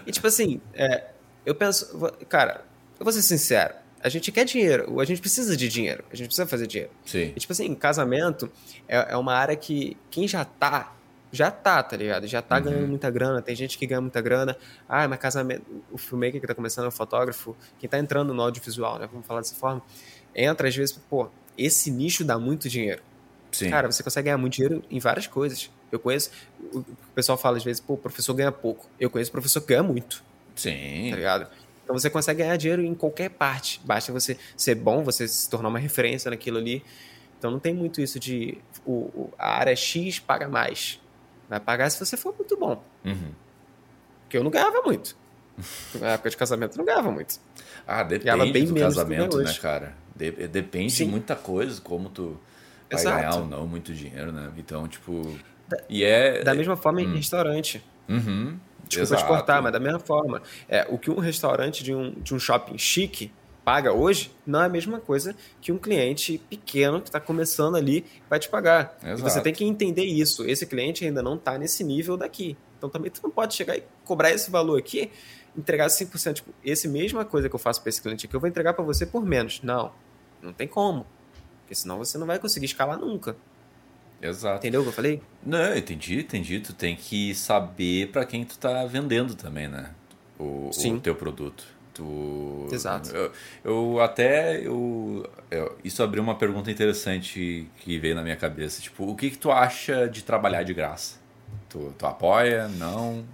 E tipo assim, é, eu penso, cara, eu vou ser sincero. A gente quer dinheiro, a gente precisa de dinheiro, a gente precisa fazer dinheiro. Sim. E, tipo assim, casamento é, é uma área que quem já tá, já tá, tá ligado? Já tá uhum. ganhando muita grana, tem gente que ganha muita grana. Ah, mas casamento, o filmmaker que tá começando, o fotógrafo, quem tá entrando no audiovisual, né? Vamos falar dessa forma, entra às vezes, pô, esse nicho dá muito dinheiro. Sim. Cara, você consegue ganhar muito dinheiro em várias coisas. Eu conheço, o pessoal fala às vezes, pô, o professor ganha pouco. Eu conheço o professor que ganha muito. Sim. Tá ligado? Então você consegue ganhar dinheiro em qualquer parte. Basta você ser bom, você se tornar uma referência naquilo ali. Então não tem muito isso de o, o a área X paga mais. Vai pagar se você for muito bom. Uhum. Porque eu não ganhava muito. Na época de casamento eu não ganhava muito. Ah, depende do casamento, né, cara? De depende Sim. de muita coisa, como tu vai Exato. ganhar ou não muito dinheiro, né? Então, tipo. Da, e é. Da mesma forma hum. em restaurante. Uhum. Desculpa Exato. te cortar, mas da mesma forma. É, o que um restaurante de um, de um shopping chique paga hoje não é a mesma coisa que um cliente pequeno que está começando ali vai te pagar. Exato. E você tem que entender isso. Esse cliente ainda não está nesse nível daqui. Então também tu não pode chegar e cobrar esse valor aqui, entregar 5%. Tipo, esse mesma coisa que eu faço para esse cliente aqui, eu vou entregar para você por menos. Não, não tem como. Porque senão você não vai conseguir escalar nunca. Exato. Entendeu o que eu falei? Não, entendi, entendi. Tu tem que saber para quem tu tá vendendo também, né? O, Sim. o teu produto. Tu, Exato. Eu, eu até eu, eu, isso abriu uma pergunta interessante que veio na minha cabeça. Tipo, o que, que tu acha de trabalhar de graça? Tu, tu apoia? Não?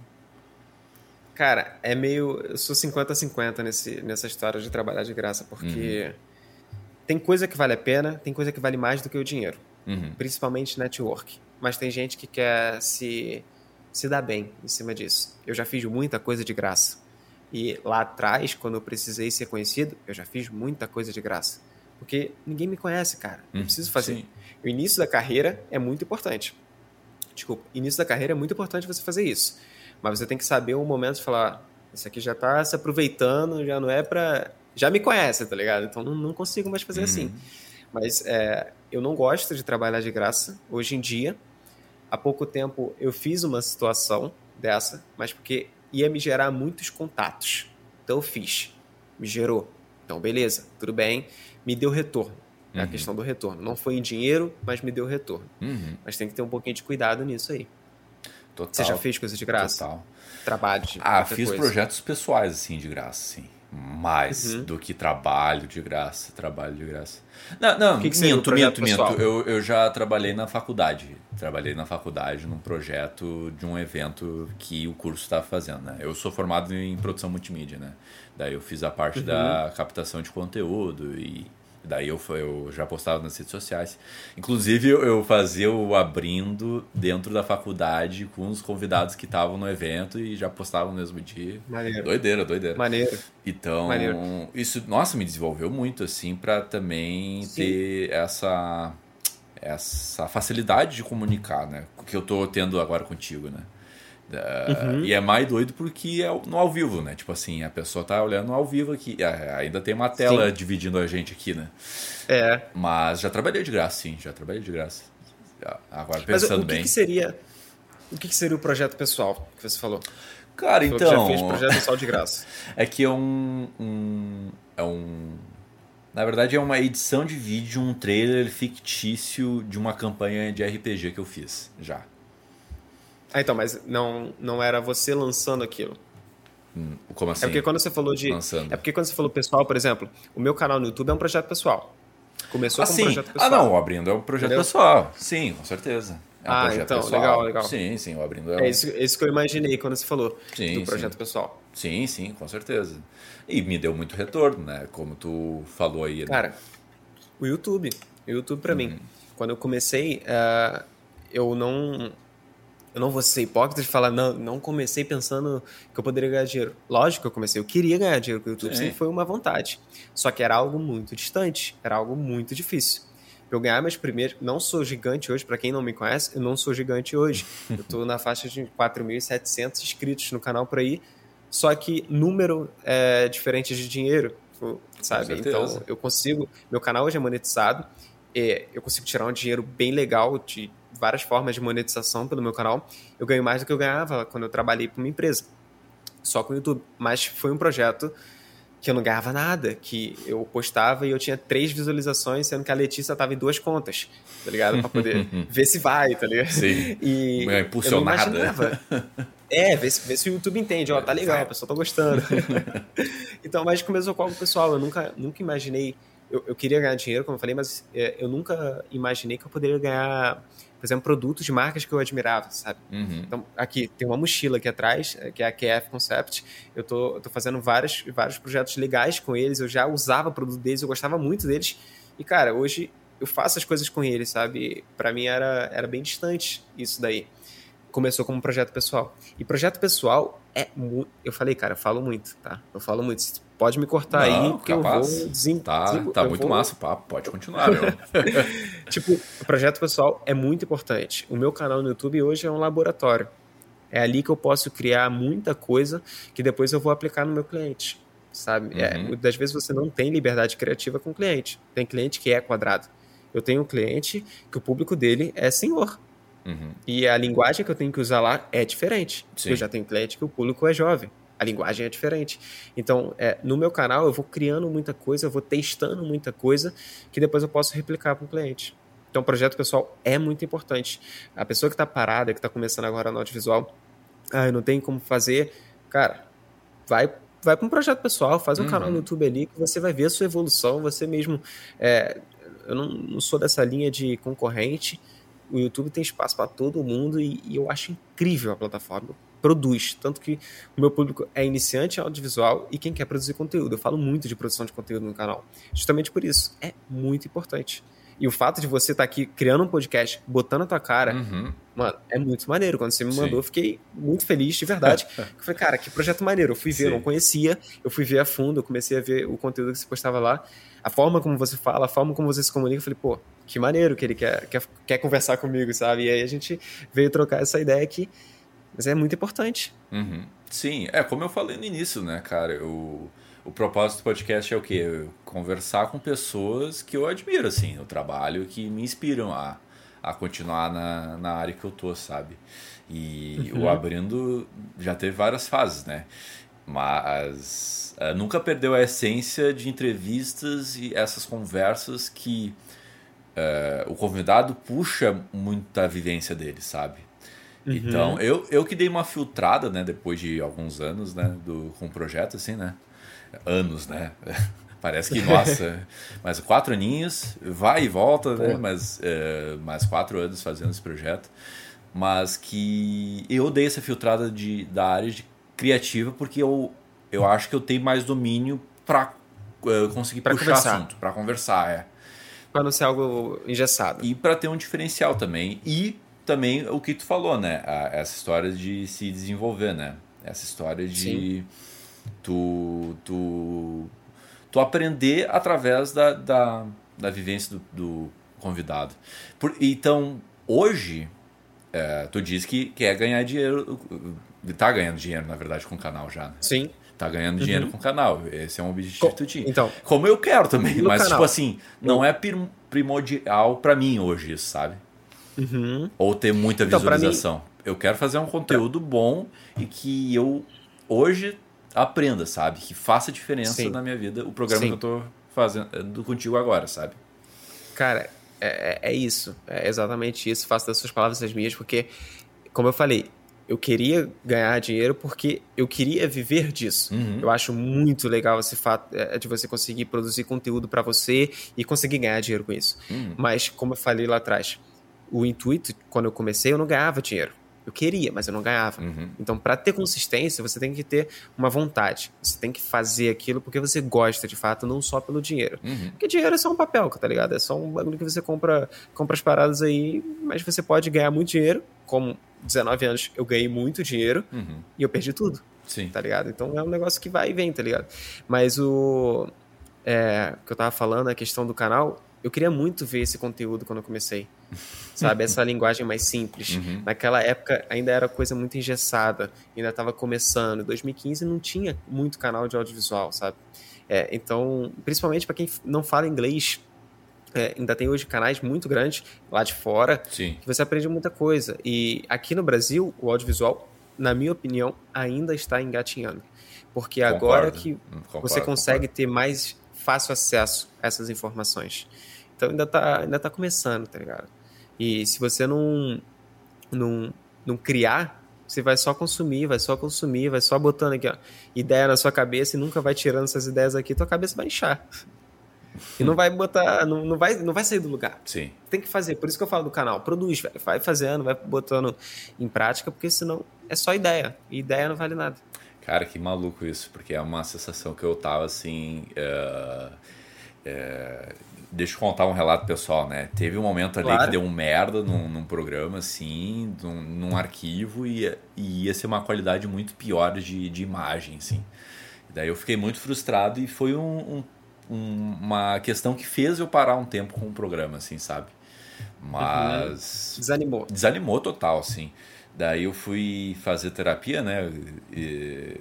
Cara, é meio. Eu sou 50-50 nesse, nessa história de trabalhar de graça, porque uhum. tem coisa que vale a pena, tem coisa que vale mais do que o dinheiro. Uhum. Principalmente network. Mas tem gente que quer se, se dar bem em cima disso. Eu já fiz muita coisa de graça. E lá atrás, quando eu precisei ser conhecido, eu já fiz muita coisa de graça. Porque ninguém me conhece, cara. Eu hum, preciso fazer. Sim. O início da carreira é muito importante. Desculpa, início da carreira é muito importante você fazer isso. Mas você tem que saber o momento de falar: isso aqui já tá se aproveitando, já não é pra. Já me conhece, tá ligado? Então não, não consigo mais fazer uhum. assim. Mas é, eu não gosto de trabalhar de graça hoje em dia. Há pouco tempo eu fiz uma situação dessa, mas porque ia me gerar muitos contatos. Então eu fiz, me gerou. Então, beleza, tudo bem, me deu retorno. É uhum. a questão do retorno. Não foi em dinheiro, mas me deu retorno. Uhum. Mas tem que ter um pouquinho de cuidado nisso aí. Total. Você já fez coisa de graça? Total. Trabalho de Ah, fiz coisa. projetos pessoais, assim, de graça, sim. Mais uhum. do que trabalho de graça, trabalho de graça. Não, não, que que minto, minto, minto. Eu, eu já trabalhei na faculdade. Trabalhei na faculdade num projeto de um evento que o curso estava fazendo, né? Eu sou formado em produção multimídia, né? Daí eu fiz a parte uhum. da captação de conteúdo e Daí eu, eu já postava nas redes sociais. Inclusive, eu fazia o abrindo dentro da faculdade com os convidados que estavam no evento e já postava no mesmo dia. Maneiro. Doideira, doideira. Maneiro. Então, Maneiro. isso, nossa, me desenvolveu muito, assim, para também Sim. ter essa, essa facilidade de comunicar, né? Que eu tô tendo agora contigo, né? Uhum. E é mais doido porque é no ao vivo, né? Tipo assim, a pessoa tá olhando ao vivo aqui. É, ainda tem uma tela sim. dividindo a gente aqui, né? É. Mas já trabalhei de graça, sim. Já trabalhei de graça. Agora, pensando Mas o que bem. Que seria, o que, que, seria o projeto pessoal que você falou? Cara, você então. já fez projeto pessoal de graça. (laughs) é que é um, um. É um. Na verdade, é uma edição de vídeo, um trailer fictício de uma campanha de RPG que eu fiz já. Ah, então, mas não, não era você lançando aquilo. Hum, como assim? É porque quando você falou de. Lançando. É porque quando você falou pessoal, por exemplo, o meu canal no YouTube é um projeto pessoal. Começou ah, como projeto pessoal. Ah, não, o Abrindo é um projeto Entendeu? pessoal. Sim, com certeza. É um ah, projeto então, pessoal. legal, legal. Sim, sim, o Abrindo é. É isso, isso que eu imaginei quando você falou sim, do projeto sim. pessoal. Sim, sim, com certeza. E me deu muito retorno, né? Como tu falou aí. Né? Cara, o YouTube. O YouTube pra uhum. mim. Quando eu comecei, uh, eu não eu não vou ser hipócrita de falar, não, não comecei pensando que eu poderia ganhar dinheiro. Lógico que eu comecei, eu queria ganhar dinheiro com o YouTube, Sim. sempre foi uma vontade. Só que era algo muito distante, era algo muito difícil. Eu ganhar meus primeiros. Não sou gigante hoje, para quem não me conhece, eu não sou gigante hoje. (laughs) Eu tô na faixa de 4.700 inscritos no canal por aí. Só que número é diferente de dinheiro, sabe? Então eu consigo. Meu canal hoje é monetizado. É, eu consigo tirar um dinheiro bem legal de várias formas de monetização pelo meu canal. Eu ganho mais do que eu ganhava quando eu trabalhei para uma empresa, só com o YouTube. Mas foi um projeto que eu não ganhava nada, que eu postava e eu tinha três visualizações, sendo que a Letícia tava em duas contas, tá ligado? Pra poder (laughs) ver se vai, tá ligado? Sim. E é impulsionada. É, ver se, ver se o YouTube entende, ó, tá legal, o pessoal tá gostando. (laughs) então, mas começou com algo pessoal, eu nunca, nunca imaginei, eu, eu queria ganhar dinheiro, como eu falei, mas é, eu nunca imaginei que eu poderia ganhar por exemplo, produtos de marcas que eu admirava, sabe? Uhum. Então, aqui tem uma mochila aqui atrás, é, que é a QF Concept. Eu tô, eu tô fazendo vários, vários projetos legais com eles, eu já usava produto deles, eu gostava muito deles. E, cara, hoje eu faço as coisas com eles, sabe? Para mim era, era bem distante isso daí. Começou como projeto pessoal. E projeto pessoal é muito. Eu falei, cara, eu falo muito, tá? Eu falo muito pode me cortar Não, aí, porque capaz. eu vou desem... Tá, tá muito vou... massa o papo, pode continuar, (laughs) tipo, o projeto pessoal é muito importante. O meu canal no YouTube hoje é um laboratório. É ali que eu posso criar muita coisa que depois eu vou aplicar no meu cliente, sabe? É, uhum. É, muitas vezes você não tem liberdade criativa com o cliente. Tem cliente que é quadrado. Eu tenho um cliente que o público dele é senhor. Uhum. E a linguagem que eu tenho que usar lá é diferente. Sim. Eu já tenho cliente que o público é jovem a linguagem é diferente. Então, é, no meu canal, eu vou criando muita coisa, eu vou testando muita coisa que depois eu posso replicar para o cliente. Então, o projeto pessoal é muito importante. A pessoa que está parada, que está começando agora no audiovisual, ah, eu não tenho como fazer, cara, vai vai para um projeto pessoal, faz um uhum. canal no YouTube ali que você vai ver a sua evolução, você mesmo. É, eu não, não, sou dessa linha de concorrente. O YouTube tem espaço para todo mundo e, e, eu acho incrível a plataforma produz. Tanto que o meu público é iniciante em audiovisual e quem quer produzir conteúdo. Eu falo muito de produção de conteúdo no canal. Justamente por isso. É muito importante. E o fato de você estar tá aqui criando um podcast, botando a tua cara, uhum. mano, é muito maneiro. Quando você me mandou, Sim. eu fiquei muito feliz, de verdade. (laughs) eu falei, cara, que projeto maneiro. Eu fui ver, Sim. eu não conhecia, eu fui ver a fundo, eu comecei a ver o conteúdo que você postava lá. A forma como você fala, a forma como você se comunica, eu falei, pô, que maneiro que ele quer, quer, quer conversar comigo, sabe? E aí a gente veio trocar essa ideia aqui. Mas é muito importante. Uhum. Sim, é como eu falei no início, né, cara? O, o propósito do podcast é o quê? Conversar com pessoas que eu admiro, assim, o trabalho, que me inspiram a, a continuar na, na área que eu tô, sabe? E uhum. o Abrindo já teve várias fases, né? Mas uh, nunca perdeu a essência de entrevistas e essas conversas que uh, o convidado puxa muita vivência dele, sabe? Uhum. Então, eu, eu que dei uma filtrada, né, depois de alguns anos, né, do, com o projeto, assim, né? Anos, né? (laughs) Parece que, nossa, (laughs) mais quatro aninhos, vai e volta, né? Mas é, mais quatro anos fazendo esse projeto. Mas que eu dei essa filtrada de, da área de criativa porque eu, eu acho que eu tenho mais domínio para uh, é, conseguir pra puxar conversar. assunto, para conversar, é. Para não ser algo engessado. E para ter um diferencial também. E também o que tu falou, né? A, essa história de se desenvolver, né? Essa história de tu, tu, tu aprender através da, da, da vivência do, do convidado. Por, então, hoje, é, tu diz que quer ganhar dinheiro, tá ganhando dinheiro, na verdade, com o canal já. Né? Sim. Tá ganhando dinheiro uhum. com o canal. Esse é um objetivo que tu tinha. Então, Como eu quero também, mas, canal. tipo assim, não é primordial para mim hoje isso, sabe? Uhum. Ou ter muita então, visualização. Mim... Eu quero fazer um conteúdo bom e que eu hoje aprenda, sabe? Que faça diferença Sim. na minha vida o programa Sim. que eu tô fazendo contigo agora, sabe? Cara, é, é, é isso. É exatamente isso. Faço das suas palavras as minhas, porque, como eu falei, eu queria ganhar dinheiro porque eu queria viver disso. Uhum. Eu acho muito legal esse fato é, de você conseguir produzir conteúdo para você e conseguir ganhar dinheiro com isso. Uhum. Mas, como eu falei lá atrás, o intuito, quando eu comecei, eu não ganhava dinheiro. Eu queria, mas eu não ganhava. Uhum. Então, para ter consistência, você tem que ter uma vontade. Você tem que fazer aquilo porque você gosta de fato, não só pelo dinheiro. Uhum. Porque dinheiro é só um papel, tá ligado? É só um bagulho que você compra, compra as paradas aí, mas você pode ganhar muito dinheiro. Como 19 anos eu ganhei muito dinheiro uhum. e eu perdi tudo. Sim. Tá ligado? Então é um negócio que vai e vem, tá ligado? Mas o. É, que eu tava falando, a questão do canal, eu queria muito ver esse conteúdo quando eu comecei. (laughs) Sabe? Essa linguagem mais simples. Uhum. Naquela época ainda era coisa muito engessada, ainda estava começando. Em 2015 não tinha muito canal de audiovisual, sabe? É, então, principalmente para quem não fala inglês, é, ainda tem hoje canais muito grandes lá de fora Sim. que você aprende muita coisa. E aqui no Brasil, o audiovisual na minha opinião, ainda está engatinhando. Porque Concordo. agora que Concordo, você consegue Concordo. ter mais fácil acesso a essas informações. Então ainda está ainda tá começando, tá ligado? E se você não, não, não criar, você vai só consumir, vai só consumir, vai só botando aqui, ó, ideia na sua cabeça e nunca vai tirando essas ideias aqui, tua cabeça vai inchar. E não vai botar, não, não, vai, não vai sair do lugar. Sim. Tem que fazer, por isso que eu falo do canal. Produz, vai fazendo, vai botando em prática, porque senão é só ideia. E ideia não vale nada. Cara, que maluco isso, porque é uma sensação que eu tava assim. Uh, uh, deixa eu contar um relato pessoal, né? Teve um momento ali claro. que deu um merda num, num programa, assim, num, num arquivo, e, e, ia ser uma qualidade muito pior de, de imagem, assim. Daí eu fiquei muito frustrado e foi um, um, uma questão que fez eu parar um tempo com o programa, assim, sabe? Mas. Uhum. Desanimou. Desanimou total, assim. Daí eu fui fazer terapia, né? E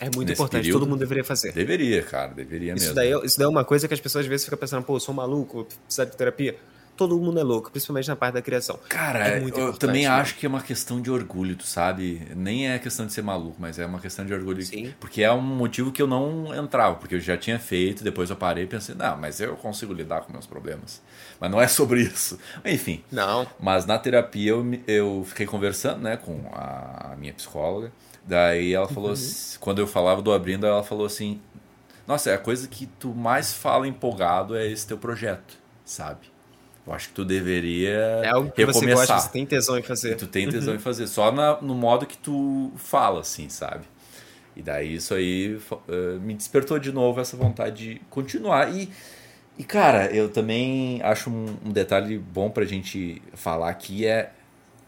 é muito importante, período, todo mundo deveria fazer. Deveria, cara, deveria isso mesmo. Daí, é, isso daí é uma coisa que as pessoas às vezes ficam pensando, pô, eu sou maluco, preciso de terapia. Todo mundo é louco, principalmente na parte da criação. Cara, é eu também né? acho que é uma questão de orgulho, tu sabe? Nem é questão de ser maluco, mas é uma questão de orgulho. Sim. Porque é um motivo que eu não entrava, porque eu já tinha feito, depois eu parei e pensei, não, mas eu consigo lidar com meus problemas. Mas não é sobre isso. (laughs) Enfim. Não. Mas na terapia eu, eu fiquei conversando, né, com a minha psicóloga. Daí ela falou, uhum. assim, quando eu falava do abrindo, ela falou assim: Nossa, é a coisa que tu mais fala empolgado é esse teu projeto, sabe? Eu acho que tu deveria é algo que recomeçar. Você, gosta, você tem tesão em fazer. Tu tem tesão uhum. em fazer, só na, no modo que tu fala, assim, sabe? E daí isso aí uh, me despertou de novo essa vontade de continuar. E, e cara, eu também acho um, um detalhe bom pra gente falar aqui é.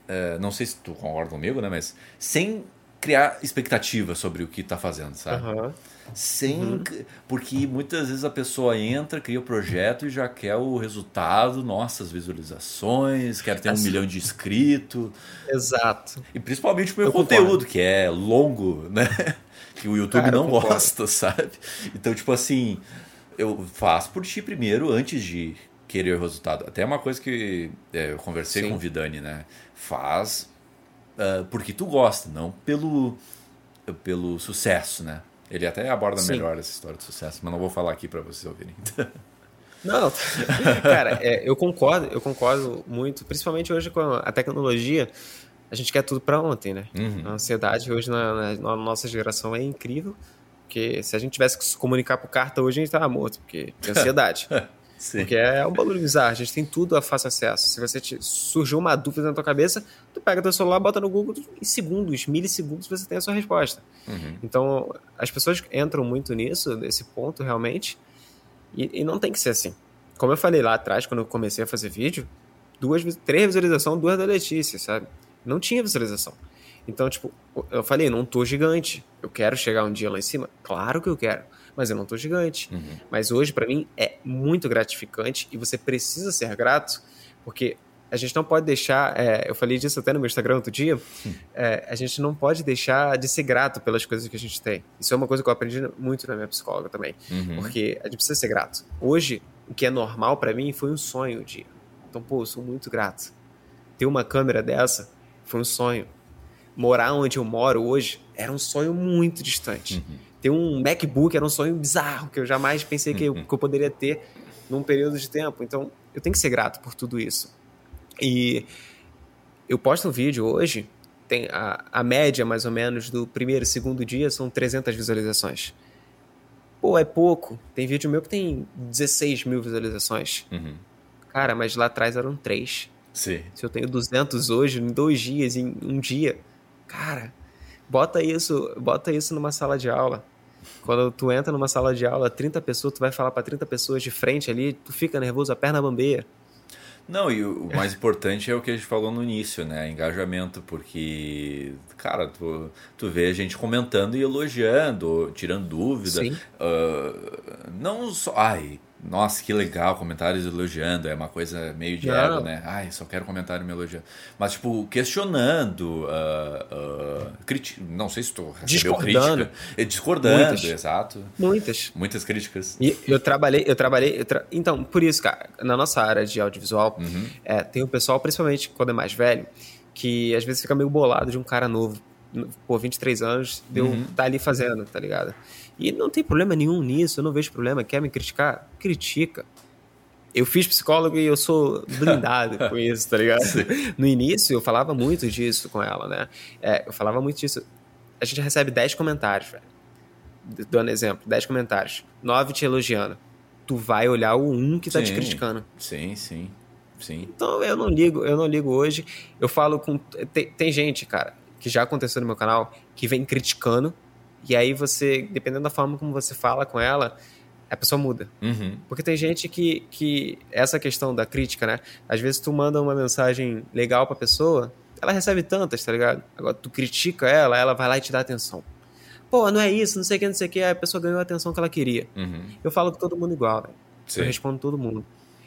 Uh, não sei se tu concorda comigo, né? Mas sem criar expectativa sobre o que está fazendo, sabe? Uhum. Sem, uhum. Porque muitas vezes a pessoa entra, cria o projeto e já quer o resultado, nossas visualizações, quer ter assim. um milhão de inscritos. Exato. E principalmente o meu Eu conteúdo, concordo. que é longo, né? (laughs) Que o YouTube Cara, não gosta, (laughs) sabe? Então, tipo assim, eu faço por ti primeiro antes de querer o resultado. Até uma coisa que é, eu conversei Sim. com o Vidani, né? Faz uh, porque tu gosta, não pelo, pelo sucesso, né? Ele até aborda Sim. melhor essa história de sucesso, mas não vou falar aqui para vocês ouvirem. (laughs) Não, (laughs) cara, é, eu concordo, eu concordo muito, principalmente hoje com a tecnologia, a gente quer tudo para ontem, né? Uhum. A ansiedade hoje na, na, na, nossa geração é incrível, porque se a gente tivesse que se comunicar por carta hoje, a gente tava morto, porque tem ansiedade. (laughs) Sim. Porque é um bagulho bizarro, a gente tem tudo a fácil acesso. Se você te, surgiu uma dúvida na tua cabeça, tu pega teu celular, bota no Google, em segundos, milissegundos, você tem a sua resposta. Uhum. Então, as pessoas entram muito nisso, nesse ponto, realmente, e, e, não tem que ser assim. Como eu falei lá atrás, quando eu comecei a fazer vídeo, duas, três visualizações, duas da Letícia, sabe? Não tinha visualização. Então, tipo, eu falei, não tô gigante, eu quero chegar um dia lá em cima? Claro que eu quero mas eu não tô gigante. Uhum. Mas hoje, para mim, é muito gratificante e você precisa ser grato, porque a gente não pode deixar. É, eu falei disso até no meu Instagram outro dia. É, a gente não pode deixar de ser grato pelas coisas que a gente tem. Isso é uma coisa que eu aprendi muito na minha psicóloga também. Uhum. Porque a gente precisa ser grato. Hoje, o que é normal para mim foi um sonho o dia. Então, pô, eu sou muito grato. Ter uma câmera dessa foi um sonho. Morar onde eu moro hoje era um sonho muito distante. Uhum ter um MacBook era um sonho bizarro que eu jamais pensei que eu, uhum. que eu poderia ter num período de tempo. Então, eu tenho que ser grato por tudo isso. E eu posto um vídeo hoje, tem a, a média mais ou menos do primeiro e segundo dia são 300 visualizações. Pô, é pouco. Tem vídeo meu que tem 16 mil visualizações. Uhum. Cara, mas lá atrás eram 3. Sim. Se eu tenho 200 hoje, em dois dias, em um dia, cara, Bota isso, bota isso numa sala de aula. Quando tu entra numa sala de aula, 30 pessoas, tu vai falar para 30 pessoas de frente ali, tu fica nervoso, a perna bambeia. Não, e o mais importante é o que a gente falou no início, né? Engajamento, porque, cara, tu, tu vê a gente comentando e elogiando, tirando dúvida. Sim. Uh, não só. Ai, nossa, que legal, comentários elogiando, é uma coisa meio de ego, né? Ai, só quero comentário me elogiando. Mas, tipo, questionando, uh, uh, criti... não sei se tu recebeu crítica. É, discordando, Muitas. exato. Muitas. Muitas críticas. E eu trabalhei, eu trabalhei, eu tra... então, por isso, cara, na nossa área de audiovisual, uhum. é, tem o pessoal, principalmente quando é mais velho, que às vezes fica meio bolado de um cara novo por 23 anos, deu uhum. tá ali fazendo, tá ligado? E não tem problema nenhum nisso, eu não vejo problema. Quer me criticar? Critica. Eu fiz psicólogo e eu sou blindado (laughs) com isso, tá ligado? No início eu falava muito disso com ela, né? É, eu falava muito disso. A gente recebe 10 comentários, velho. Dando exemplo, 10 comentários. 9 te elogiando. Tu vai olhar o 1 que tá sim, te criticando. Sim, sim. Sim. Então eu não ligo, eu não ligo hoje. Eu falo com. Tem, tem gente, cara, que já aconteceu no meu canal, que vem criticando e aí você, dependendo da forma como você fala com ela, a pessoa muda. Uhum. Porque tem gente que, que. Essa questão da crítica, né? Às vezes tu manda uma mensagem legal pra pessoa, ela recebe tantas, tá ligado? Agora tu critica ela, ela vai lá e te dá atenção. Pô, não é isso, não sei o que, não sei o que. A pessoa ganhou a atenção que ela queria. Uhum. Eu falo com todo mundo igual, velho. Eu respondo todo mundo.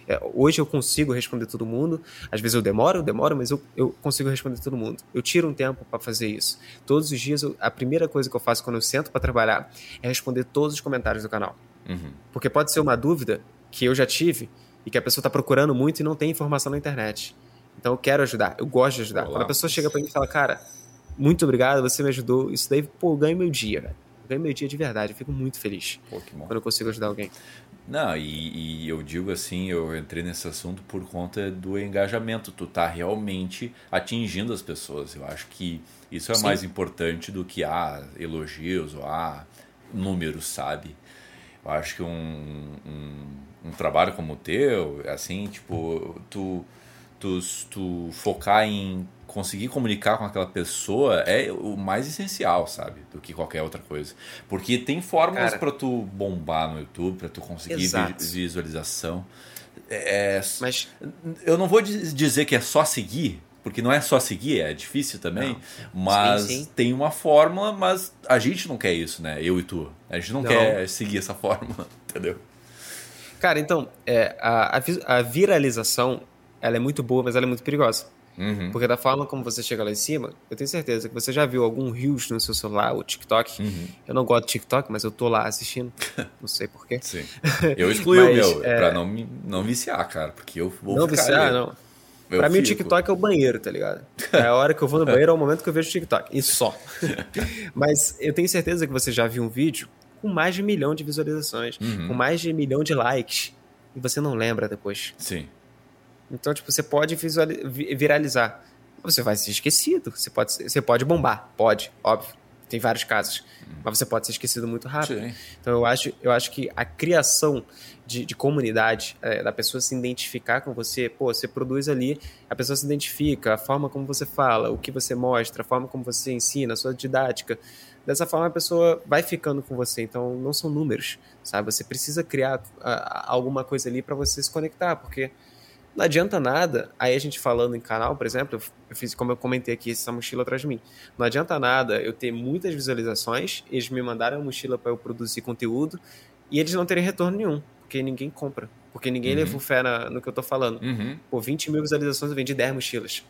É, hoje eu consigo responder todo mundo. Às vezes eu demoro, eu demoro, mas eu, eu consigo responder todo mundo. Eu tiro um tempo para fazer isso. Todos os dias, eu, a primeira coisa que eu faço quando eu sento para trabalhar é responder todos os comentários do canal. Uhum. Porque pode ser uma dúvida que eu já tive e que a pessoa está procurando muito e não tem informação na internet. Então eu quero ajudar, eu gosto de ajudar. Olá. Quando a pessoa chega para mim e fala, cara, muito obrigado, você me ajudou, isso daí, pô, eu ganho meu dia, velho. Eu ganho meu dia de verdade, eu fico muito feliz pô, quando eu consigo ajudar alguém. Não, e, e, eu digo assim, eu entrei nesse assunto por conta do engajamento. Tu tá realmente atingindo as pessoas. Eu acho que isso é Sim. mais importante do que ah, elogios ou ah, números, sabe? Eu acho que um, um, um trabalho como o teu, assim, tipo, tu, tu, tu focar em conseguir comunicar com aquela pessoa é o mais essencial, sabe? Do que qualquer outra coisa. Porque tem fórmulas para tu bombar no YouTube, para tu conseguir Exato. visualização. É, é Mas eu não vou dizer que é só seguir, porque não é só seguir, é difícil também, não. mas sim, sim. tem uma fórmula, mas a gente não quer isso, né? Eu e tu. A gente não, não. quer seguir essa fórmula, (laughs) entendeu? Cara, então, é, a, a viralização ela é muito boa, mas ela é muito perigosa. Uhum. Porque da forma como você chega lá em cima, eu tenho certeza que você já viu algum Reels no seu celular, o TikTok. Uhum. Eu não gosto de TikTok, mas eu tô lá assistindo. (laughs) Não sei porquê. Sim. (laughs) Eu excluí o meu, é... pra não, não viciar, cara. Porque eu vou Não viciar, ali. não. Eu pra fico. mim o TikTok é o banheiro, tá ligado? (laughs) É a hora que eu vou no banheiro, é o momento que eu vejo o TikTok. E só. mas eu tenho certeza que você já viu um vídeo com mais de um milhão de visualizações, uhum. com mais de um milhão de likes. E você não lembra depois. Sim. Então, tipo, você pode viralizar. Você vai ser esquecido. Você pode, você pode bombar. Pode, óbvio. Tem vários casos. Hum. Mas você pode ser esquecido muito rápido. Sim. Então, eu acho, eu acho que a criação de, de comunidade, é, da pessoa se identificar com você, pô, você produz ali, a pessoa se identifica, a forma como você fala, o que você mostra, a forma como você ensina, a sua didática. Dessa forma, a pessoa vai ficando com você. Então, não são números, sabe? Você precisa criar alguma coisa ali para você se conectar, porque não adianta nada, aí a gente falando em canal, por exemplo, eu fiz, como eu comentei aqui, essa mochila atrás de mim. Não adianta nada eu ter muitas visualizações, eles me mandaram a mochila para eu produzir conteúdo e eles não terem retorno nenhum, porque ninguém compra. Porque ninguém uhum. levou fé na, no que eu tô falando. Uhum. Por 20 mil visualizações eu vendi 10 mochilas.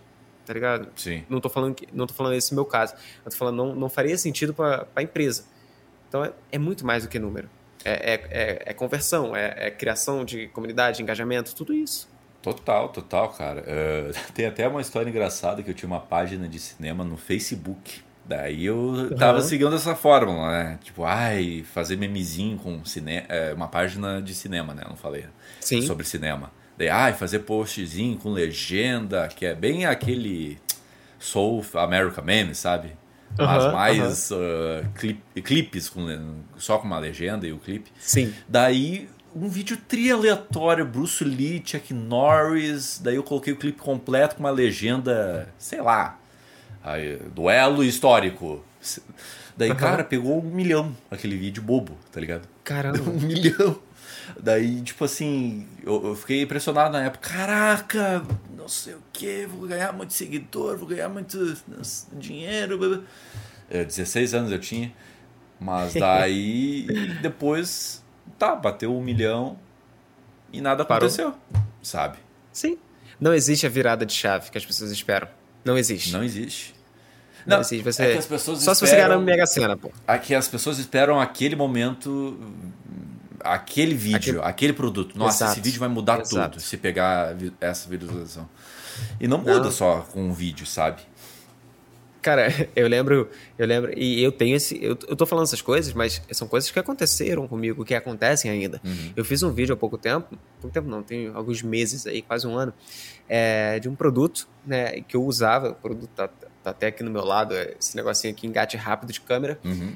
Tá ligado? Sim. Não tô falando, não tô falando esse meu caso. Eu tô falando, não, não faria sentido para a empresa. Então é, é, muito mais do que número. É, é, é, é conversão, é, é criação de comunidade, engajamento, tudo isso. Total, total, cara. Uh, (laughs) tem até uma história engraçada que eu tinha uma página de cinema no Facebook. Daí eu tava uhum. seguindo essa fórmula, né? Tipo, ai, fazer memezinho com cinema, é, uma página de cinema, né? Eu não falei Sim. sobre cinema. Daí, ai, fazer postzinho com legenda, que é bem aquele Soul America Meme, sabe? Mas uhum, mais uhum. Uh, clip, clipes com, só com uma legenda e o clipe. Sim. Daí um vídeo tri aleatório, Bruce Lee, Chuck Norris, daí eu coloquei o clipe completo com uma legenda, sei lá, aí, duelo histórico. Daí, uhum. cara, pegou um milhão aquele vídeo bobo, tá ligado? Caramba. (laughs) um milhão. Daí, tipo assim, eu, eu, fiquei impressionado na época. Caraca, não sei o que, vou ganhar muito seguidor, vou ganhar muito dinheiro. É, 16 anos eu tinha. Mas (laughs) daí, depois tá, bateu um milhão e nada aconteceu, Parou. sabe? Sim. Não existe a virada de chave que as pessoas esperam. Não existe. Não existe. Não, não existe. Você... É que as pessoas Só esperam... se você ganhar na Mega Sena, pô. Aqui as pessoas esperam aquele momento, aquele vídeo, aquele, aquele produto. Nossa, Exato. esse vídeo vai mudar Exato. tudo se pegar essa visualização. E não muda não. só com um vídeo, sabe? Cara, (laughs) eu lembro, eu lembro, e eu tenho esse. Eu, eu tô falando essas coisas, mas são coisas que aconteceram comigo, que acontecem ainda. Uhum. Eu fiz um vídeo há pouco tempo, pouco tempo não, tem alguns meses aí, quase um ano, é, de um produto, né, que eu usava, o produto tá, tá, até aqui no meu lado, é esse negocinho aqui, engate rápido de câmera. Uhum.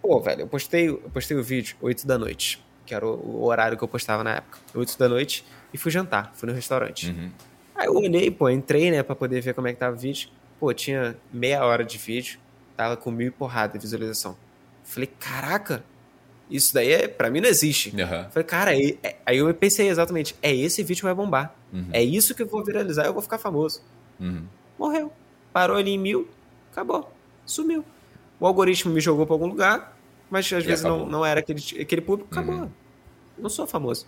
Pô, velho, eu postei, eu postei o vídeo 8 da noite, que era o, o, horário que eu postava na época, 8 da noite, e fui jantar, fui no restaurante. Uhum. Aí eu olhei, pô, entrei, né, pra poder ver como é que tava o vídeo pô, tinha meia hora de vídeo, tava com mil e porrada de visualização. Falei, caraca, isso daí é, pra mim não existe. Uhum. Falei, cara, é, é, aí eu pensei exatamente, é esse vídeo que vai bombar. Uhum. É isso que eu vou viralizar, eu vou ficar famoso. Uhum. Morreu. Parou ali em mil, acabou. Sumiu. O algoritmo me jogou pra algum lugar, mas às e vezes não, não era aquele, aquele público, acabou. Uhum. Não sou famoso.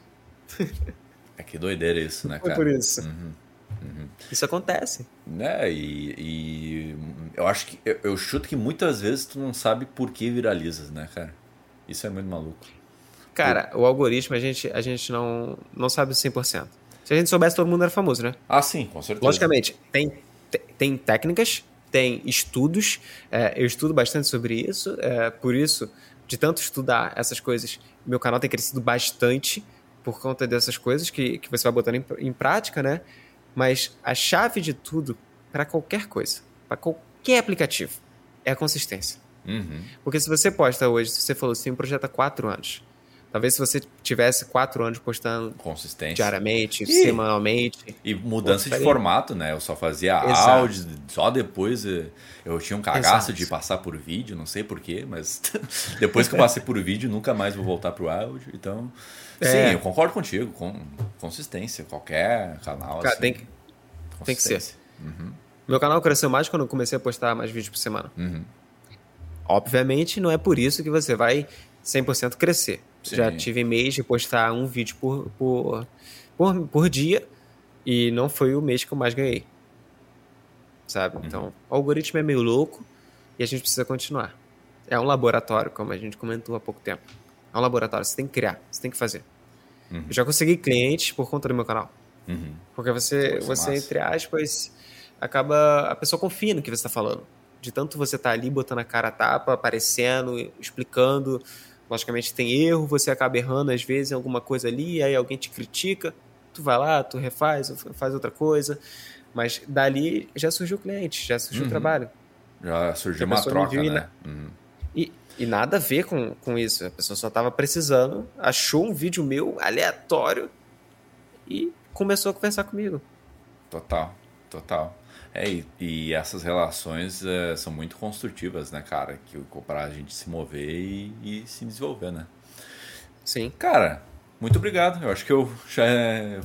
é que doideira isso, né, cara? Foi por isso. Uhum. Uhum. Isso acontece. Né? E, e, eu acho que eu, eu, chuto que muitas vezes tu não sabe por que viralizas, né, cara? Isso é muito maluco. Cara, o algoritmo a gente, a gente não, não sabe 100%. Se a gente soubesse, todo mundo era famoso, né? Ah, sim, com certeza. Logicamente, tem, tem técnicas, tem estudos. É, eu estudo bastante sobre isso. É, por isso, de tanto estudar essas coisas, meu canal tem crescido bastante por conta dessas coisas que, que você vai botando em, em prática, né? Mas a chave de tudo para qualquer coisa, para qualquer aplicativo, é a consistência. Uhum. Porque se você posta hoje, se você falou, tem um projeto há quatro anos. Talvez se você tivesse quatro anos postando Consistência. diariamente, e, semanalmente. E mudança de formato, né? Eu só fazia Exato. áudio, só depois eu tinha um cagaço Exato. de passar por vídeo, não sei porquê, mas (laughs) depois que eu passei por vídeo, nunca mais vou voltar pro áudio. Então, é. sim, eu concordo contigo, com consistência, qualquer canal. Cara, assim, tem, que, tem que ser. Uhum. Meu canal cresceu mais quando eu comecei a postar mais vídeos por semana. Uhum. Obviamente, não é por isso que você vai 100% crescer. Sim. Já tive mês de postar um vídeo por, por, por, por, dia e não foi o mês que eu mais ganhei. Sabe? Uhum. Então, o algoritmo é meio louco e a gente precisa continuar. É um laboratório, como a gente comentou há pouco tempo. É um laboratório, você tem que criar, você tem que fazer. Uhum. Eu já consegui clientes por conta do meu canal. Uhum. Porque você, você entre aspas, acaba. A pessoa confia no que você está falando. De tanto você estar tá ali botando a cara a tapa, aparecendo, explicando Logicamente tem erro, você acaba errando às vezes em alguma coisa ali, aí alguém te critica, tu vai lá, tu refaz, faz outra coisa. Mas dali já surgiu o cliente, já surgiu uhum. o trabalho. Já surgiu uma troca, né? Uhum. E, e nada a ver com, com isso. A pessoa só estava precisando, achou um vídeo meu aleatório e começou a conversar comigo. Total, total. É, e, e essas relações é, são muito construtivas, né, cara? Que para a gente se mover e, e, se desenvolver, né? Sim. Cara, muito obrigado. Eu acho que eu já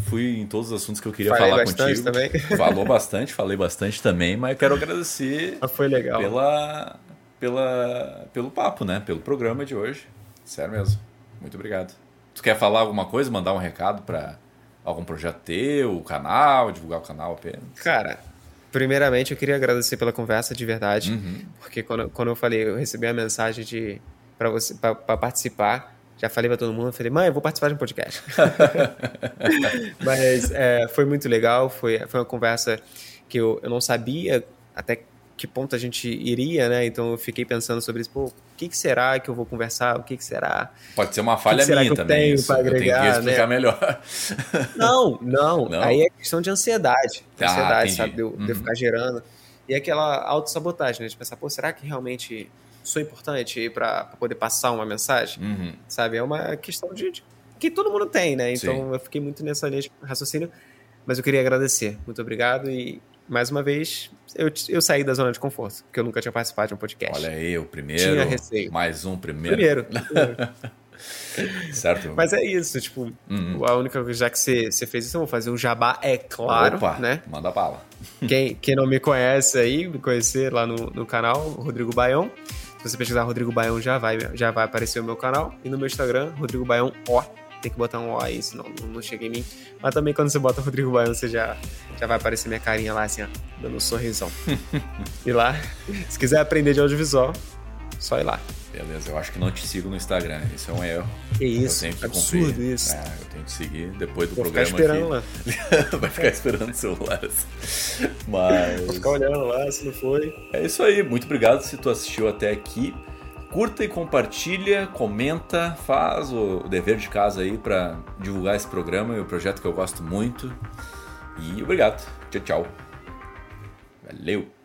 fui em todos os assuntos que eu queria falei falar contigo. Também. Falou bastante, falei bastante também, mas eu quero agradecer. Ah, foi legal. Pela, pela, pelo papo, né? Pelo programa de hoje. Sério mesmo. Muito obrigado. Tu quer falar alguma coisa, mandar um recado para algum projeto teu, o canal, divulgar o canal apenas? Cara, Primeiramente, eu queria agradecer pela conversa de verdade, uhum. porque quando, quando eu falei, eu recebi a mensagem de para você para participar, já falei para todo mundo, falei, mãe, eu vou participar de um podcast. (laughs) Mas é, foi muito legal, foi, foi uma conversa que eu, eu não sabia até que ponto a gente iria, né? Então eu fiquei pensando sobre isso, pô, o que, que será que eu vou conversar? O que, que será? Pode ser uma falha que que minha também. Tenho agregar, eu tenho que explicar né? melhor. Não, não, não, Aí é questão de ansiedade. Ah, ansiedade, sabe? De eu, uhum. de eu ficar gerando. E aquela autossabotagem, né? De pensar, pô, será que realmente sou importante para poder passar uma mensagem? Uhum. Sabe? É uma questão de, de, que todo mundo tem, né? Então Sim. eu fiquei muito nessa linha de raciocínio. Mas eu queria agradecer. Muito obrigado e mais uma vez, eu, eu saí da zona de conforto, porque eu nunca tinha participado de um podcast. Olha aí, o primeiro. Tinha receio. Mais um primeiro. Primeiro. (laughs) certo. Mas é isso, tipo, uhum. a única coisa, já que você, você fez isso, eu vou fazer um jabá, é claro, Opa, né? Manda bala. Quem, quem não me conhece aí, me conhecer lá no, no canal, Rodrigo Baião. Se você pesquisar Rodrigo Baião, já vai, já vai aparecer o meu canal. E no meu Instagram, Rodrigo Baião, ó tem que botar um O aí, senão não chega em mim. Mas também quando você bota Rodrigo Baiano, você já, já vai aparecer minha carinha lá, assim, ó, dando um sorrisão. (laughs) e lá, se quiser aprender de audiovisual, Só ir lá. Beleza, eu acho que não te sigo no Instagram. Isso é um erro. Que isso, eu tenho que absurdo cumprir. isso. É, eu tenho que seguir depois do Vou programa. Ficar esperando aqui. lá. (laughs) Vai ficar esperando o celular. Mas. Vou ficar olhando lá se não foi. É isso aí. Muito obrigado se tu assistiu até aqui. Curta e compartilha, comenta, faz o dever de casa aí para divulgar esse programa e o projeto que eu gosto muito. E obrigado. Tchau, tchau. Valeu!